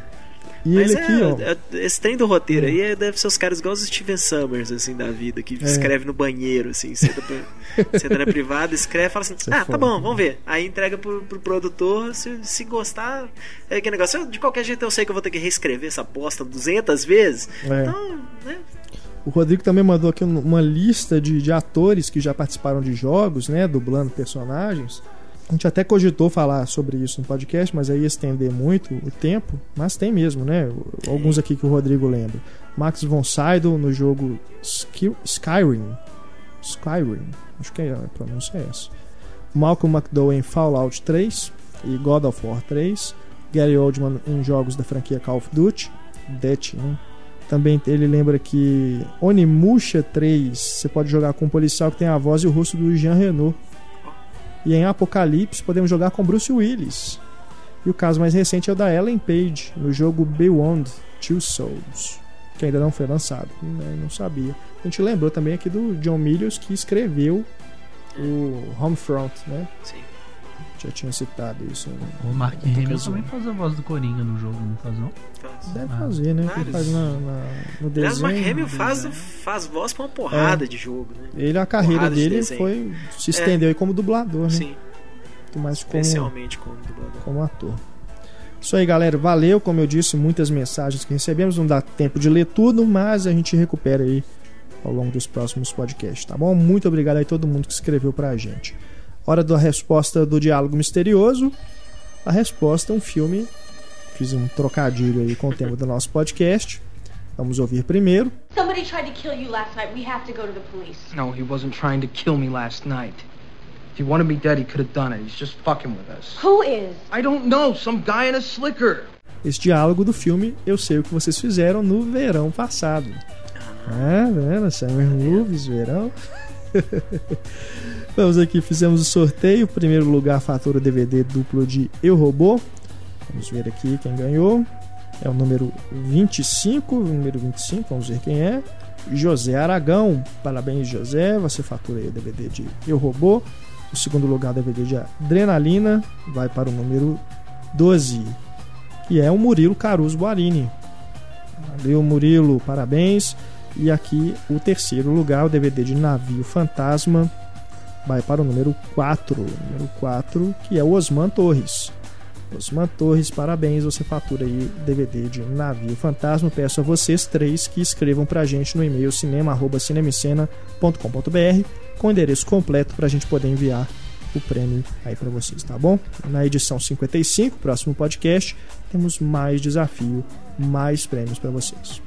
E Mas ele é, aqui, ó. é- esse trem do roteiro aí é- deve ser os caras igual os Steven Summers, assim, da vida, que É. escreve no banheiro, assim, senta, pra, senta na privada, escreve e fala assim, ah, tá bom, vamos ver. Aí entrega pro, pro produtor, se, se gostar, é aquele negócio, eu, de qualquer jeito eu sei que eu vou ter que reescrever essa bosta 200 vezes, então, né, O Rodrigo também mandou aqui um- uma lista de, de atores que já participaram de jogos, né? Dublando personagens. A gente até cogitou falar sobre isso no podcast, mas aí estender muito o tempo. Mas tem mesmo, né? Alguns aqui que o Rodrigo lembra. Max von Sydow no jogo Skyrim. Skyrim. Acho que é, a pronúncia é essa. Malcolm McDowell em Fallout 3 e God of War 3. Gary Oldman em jogos da franquia Call of Duty. Dutch, né? Também ele lembra que Onimusha 3 você pode jogar com um policial que tem a voz e o rosto do Jean Renault. E em Apocalipse podemos jogar com Bruce Willis. E o caso mais recente é o da Ellen Page no jogo Beyond Two Souls, que ainda não foi lançado. né, Não sabia. A gente lembrou também aqui do John Milius que escreveu o Homefront, né? sim. Já tinha citado isso. né? O Mark Hamill ocasião. também faz a voz do Coringa no jogo, não faz não? faz. Deve Ah, fazer, né? Ele faz na, na- no Aliás, o Mark desenho. Hamill faz, desenho. faz voz pra uma porrada de jogo, né? Ele, a carreira Porrada de dele desenho. foi se estendeu aí como dublador, né? Sim, Muito mais como, especialmente como dublador. como ator. Isso aí, galera. Valeu. Como eu disse, muitas mensagens que recebemos. Não dá tempo de ler tudo, mas a gente recupera aí ao longo dos próximos podcasts, tá bom? Muito obrigado aí a todo mundo que escreveu pra gente. Hora da resposta do diálogo misterioso. A resposta é um filme. Fiz um trocadilho aí com o tema do nosso podcast. Vamos ouvir primeiro. Somebody tried to kill you last night. We have to go to the police. No, he wasn't trying to kill me last night. If he wanted me dead, he could have done it. He's just fucking with us. Who is? I don't know, some guy in a slicker. esse diálogo do filme Eu Sei O Que Vocês Fizeram no verão passado. Ah, vendo? Summer Movies, verão. Vamos aqui, fizemos o sorteio. Primeiro lugar, fatura DVD duplo de Eu Robô. Vamos ver aqui quem ganhou. É o número 25, o número 25, vamos ver quem é. José Aragão. Parabéns, José. Você fatura aí o DVD de Eu Robô. O segundo lugar, DVD de Adrenalina, vai para o número 12 que é o Murilo Caruso Guarini. Valeu, Murilo, parabéns. E aqui o terceiro lugar, o DVD de Navio Fantasma, vai para o número 4. Número 4, que é o Osman Torres. Osman Torres, parabéns, você fatura aí DVD de Navio Fantasma. Peço a vocês três que escrevam pra gente no e-mail cinema.cinemicena.com.br com o endereço completo pra gente poder enviar o prêmio aí para vocês, tá bom? Na edição 55, próximo podcast, temos mais desafio, mais prêmios para vocês.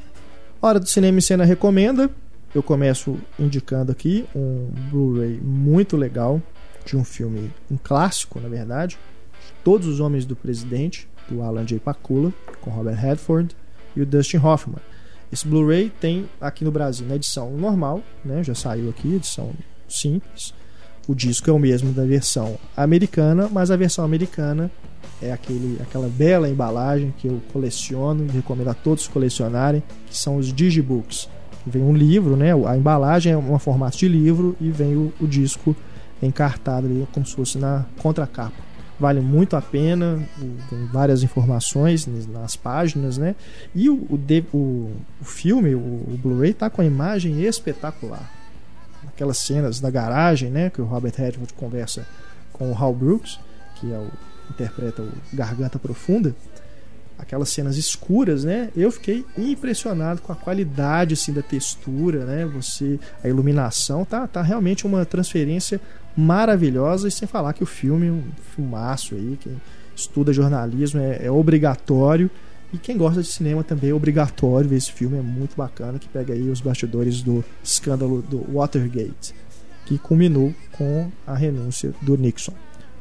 Hora do Cinema e Cena Recomenda. Eu começo indicando aqui um Blu-ray muito legal de um filme, um clássico, na verdade, Todos os Homens do Presidente, do Alan J. Pakula, com Robert Redford e o Dustin Hoffman. Esse Blu-ray tem aqui no Brasil na edição normal, né? Já saiu aqui, edição simples. O disco é o mesmo da versão americana, mas a versão americana é aquele, aquela bela embalagem que eu coleciono e recomendo a todos colecionarem, que são os digibooks. Vem um livro, né? A embalagem é um formato de livro e vem o, o disco encartado ali, como se fosse na contracapa. Vale muito a pena, tem várias informações nas páginas, né? E o, o, o, filme, o, o Blu-ray, tá com a imagem espetacular. Aquelas cenas da garagem, né? Que o Robert Redford conversa com o Hal Brooks, que é o, interpreta o Garganta Profunda aquelas cenas escuras, né? Eu fiquei impressionado com a qualidade assim da textura, né? Você a iluminação tá tá realmente uma transferência maravilhosa e sem falar que o filme um filmaço aí, quem estuda jornalismo é, é obrigatório e quem gosta de cinema também é obrigatório ver esse filme, é muito bacana que pega aí os bastidores do escândalo do Watergate, que culminou com a renúncia do Nixon.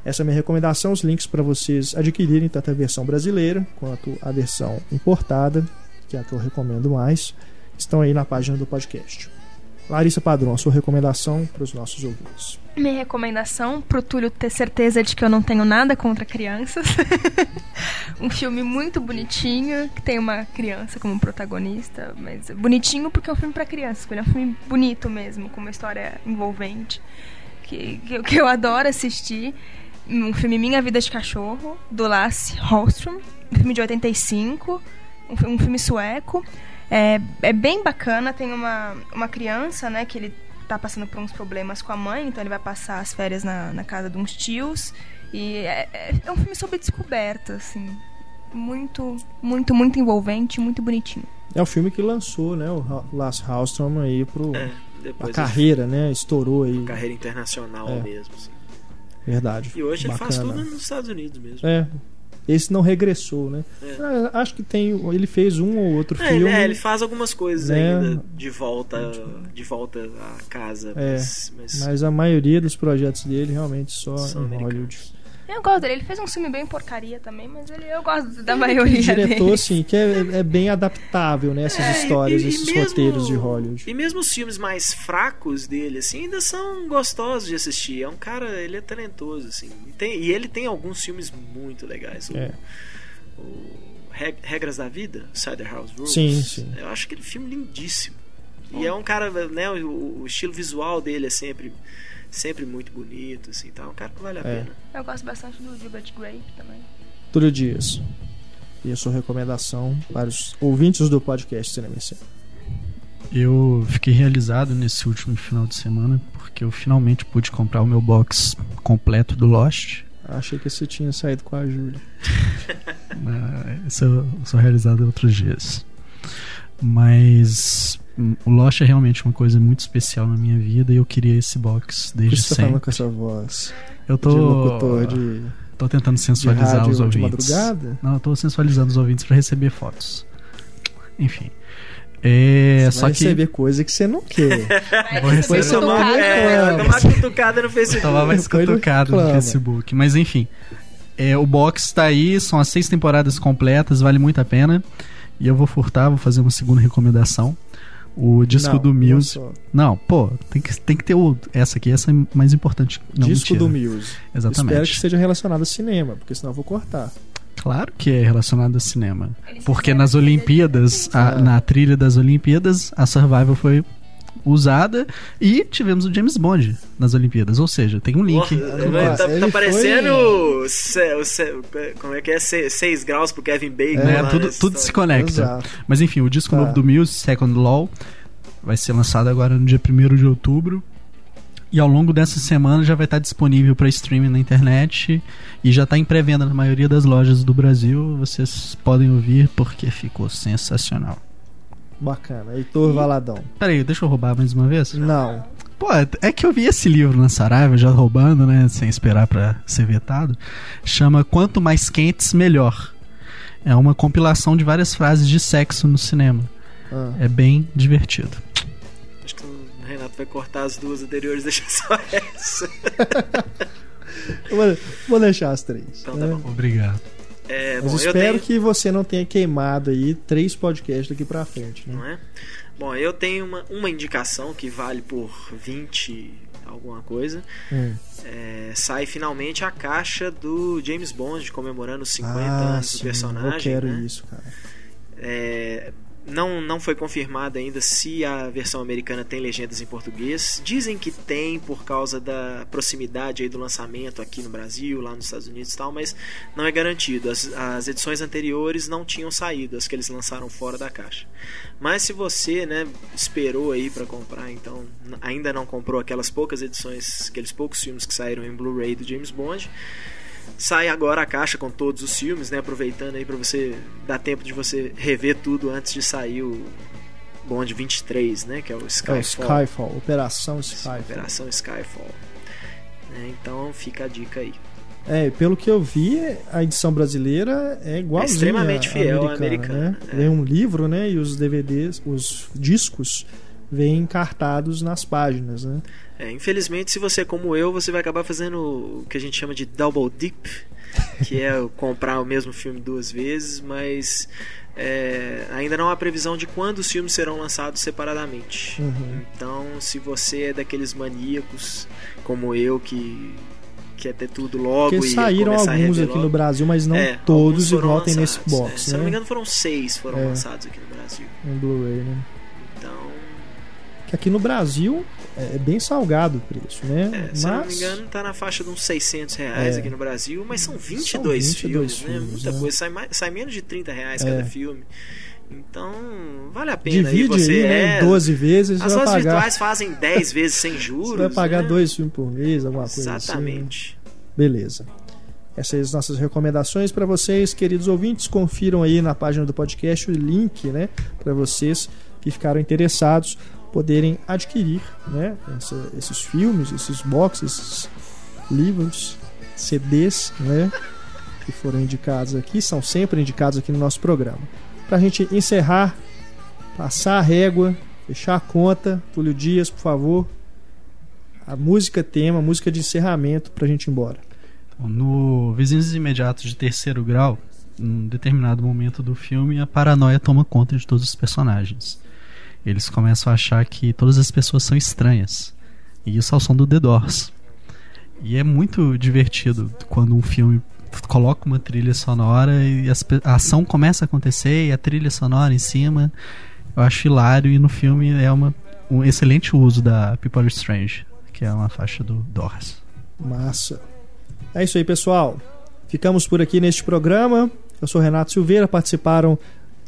Essa é a minha recomendação, os links para vocês adquirirem tanto a versão brasileira quanto a versão importada, que é a que eu recomendo mais, estão aí na página do podcast. Larissa Padrão, a sua recomendação para os nossos ouvintes. Minha recomendação pro Túlio ter certeza de que eu não tenho nada contra crianças. um filme muito bonitinho, que tem uma criança como protagonista, mas bonitinho porque é um filme para crianças, é um filme bonito mesmo, com uma história envolvente, que, que eu adoro assistir um filme Minha Vida de Cachorro, do Lasse Hallström, um filme de 85, um, um filme sueco. É, é bem bacana, tem uma, uma criança, né, que ele tá passando por uns problemas com a mãe, então ele vai passar as férias na, na casa de uns tios. E é, é, é um filme sobre descoberta, assim. Muito, muito, muito envolvente, muito bonitinho. É o filme que lançou, né, o Lars Hallström aí pro é, a carreira, né, estourou aí. Carreira internacional é. mesmo. Assim. Verdade. E hoje Bacana. ele faz tudo nos Estados Unidos mesmo. É. Esse não regressou, né? É. Ah, acho que tem. Ele fez um ou outro é, filme. É, ele faz algumas coisas né? ainda de volta, de volta à casa. É, mas, mas... mas a maioria dos projetos dele realmente só em Hollywood. Eu gosto dele. Ele fez um filme bem porcaria também, mas ele, eu gosto da maioria diretor, dele. diretor, assim, que é, é, bem adaptável, né? Essas é, histórias, e, e, esses mesmo, roteiros de Hollywood. E mesmo os filmes mais fracos dele, assim, ainda são gostosos de assistir. É um cara, ele é talentoso, assim. E, tem, e ele tem alguns filmes muito legais. O, é. o Regras da Vida, Cider House Rules. Sim, sim. Eu acho aquele filme lindíssimo. E é um cara, né? O, o estilo visual dele é sempre sempre muito bonito, assim, tá? Um cara que vale a é. pena. Eu gosto bastante do Gilbert Grape também. Túlio Dias. E a sua recomendação para os ouvintes do podcast Cinema Cena? Eu fiquei realizado nesse último final de semana porque eu finalmente pude comprar o meu box completo do Lost. Achei que você tinha saído com a Júlia. Isso eu sou realizado outros dias. Mas o Lost é realmente uma coisa muito especial na minha vida e eu queria esse box desde Por você sempre. Tá falando com essa voz? Eu tô. De locutor de. Tô tentando sensualizar os ouvintes. De madrugada? Não, eu tô sensualizando os ouvintes para receber fotos. Enfim. É, você só vai que... receber coisa que você não quer. Vou receber você tomar, é, tomar cutucada no Facebook. Tomar mais cutucada no Facebook. Mas enfim. É, o box tá aí, são as seis temporadas completas, vale muito a pena. E eu vou furtar, vou fazer uma segunda recomendação. O disco não, do Muse. Não, pô, tem que, tem que ter o, essa aqui, essa é mais importante. Não, disco mentira. do Muse. Exatamente. Espero que seja relacionado a cinema, porque senão eu vou cortar. Claro que é relacionado a cinema. Porque nas Olimpíadas, a, na trilha das Olimpíadas, a Survival foi usada e tivemos o James Bond nas Olimpíadas. Ou seja, tem um link. Porra, tá, tá parecendo. Foi... Se, como é que é? 6 graus pro Kevin Bacon. É, tudo, tudo se conecta. Exato. Mas enfim, o disco tá. novo do Muse, Second Law, vai ser lançado agora no dia 1 de outubro. E ao longo dessa semana já vai estar disponível para streaming na internet e já está em pré-venda na maioria das lojas do Brasil. Vocês podem ouvir porque ficou sensacional. Bacana. Heitor e... Valadão. Peraí, deixa eu roubar mais uma vez? Não. Pô, é que eu vi esse livro na Saraiva, já roubando, né? Sem esperar para ser vetado. Chama Quanto Mais Quentes, Melhor. É uma compilação de várias frases de sexo no cinema. Ah. É bem divertido. Acho que o Renato vai cortar as duas anteriores e deixar só essa. vou deixar as três. Então tá né? bom. Obrigado. É, Mas bom, espero tenho... que você não tenha queimado aí três podcasts daqui pra frente, né? Não é? Bom, eu tenho uma, uma indicação que vale por 20 alguma coisa. Hum. É, sai finalmente a caixa do James Bond comemorando os 50 ah, anos sim, do personagem. Eu quero né? isso, cara. É, não, não foi confirmado ainda se a versão americana tem legendas em português. Dizem que tem por causa da proximidade aí do lançamento aqui no Brasil, lá nos Estados Unidos e tal, mas não é garantido. As, as edições anteriores não tinham saído, as que eles lançaram fora da caixa. Mas se você né, esperou aí para comprar, então ainda não comprou aquelas poucas edições, aqueles poucos filmes que saíram em Blu-ray do James Bond sai agora a caixa com todos os filmes, né? Aproveitando aí para você dar tempo de você rever tudo antes de sair o Bond 23, né? Que é o Skyfall. É o Skyfall, Operação Skyfall. Operação Skyfall. É, então fica a dica aí. É, pelo que eu vi, a edição brasileira é igualzinha. É extremamente fiel à americana. Né? É. Vem um livro, né? E os DVDs, os discos vêm encartados nas páginas, né? É, infelizmente, se você é como eu, você vai acabar fazendo o que a gente chama de double dip, que é comprar o mesmo filme duas vezes, mas é, ainda não há previsão de quando os filmes serão lançados separadamente. Uhum. Então, se você é daqueles maníacos como eu que quer ter tudo logo Porque e saíram alguns aqui logo. no Brasil, mas não é, todos igual tem nesse box. É. Se não me engano, foram seis foram é. lançados aqui no Brasil. Um Blu-ray, né? que aqui no Brasil é bem salgado o preço, né? É, se mas... não me engano, tá na faixa de uns 600 reais é. aqui no Brasil, mas são 22, são 22 filmes, filmes, né? Muita né? coisa, sai, mais, sai menos de 30 reais cada é. filme. Então, vale a pena Divide aí você aí, né, 12 vezes, As suas pagar... virtuais fazem 10 vezes sem juros. Você vai pagar né? dois filmes por mês, alguma coisa Exatamente. assim. Exatamente. Beleza. Essas são as nossas recomendações para vocês, queridos ouvintes. Confiram aí na página do podcast o link, né, para vocês que ficaram interessados poderem adquirir né, essa, esses filmes, esses boxes, esses livros, CDs, né, que foram indicados aqui, são sempre indicados aqui no nosso programa. Para a gente encerrar, passar a régua, fechar a conta, Túlio Dias, por favor, a música tema, a música de encerramento para a gente ir embora. No Vizinhos Imediatos de Terceiro Grau, em um determinado momento do filme, a paranoia toma conta de todos os personagens eles começam a achar que todas as pessoas são estranhas. E isso ao som do The Doors. E é muito divertido quando um filme coloca uma trilha sonora e a ação começa a acontecer e a trilha sonora em cima. Eu acho hilário e no filme é uma, um excelente uso da People Are Strange, que é uma faixa do Doors. Massa. É isso aí, pessoal. Ficamos por aqui neste programa. Eu sou Renato Silveira, participaram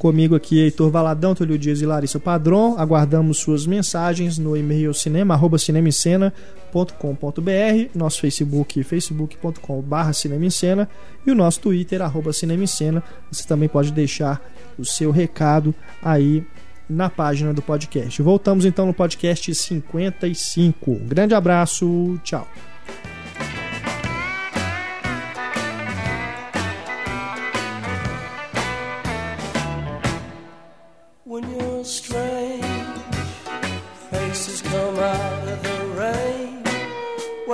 Comigo aqui, Heitor Valadão, Túlio Dias e Larissa Padron. Aguardamos suas mensagens no e-mail cinema, arroba cinemicena.com.br, nosso Facebook, facebook.com.br cinemicena e o nosso Twitter, arroba cinemicena. Você também pode deixar o seu recado aí na página do podcast. Voltamos então no podcast 55. Um grande abraço, tchau.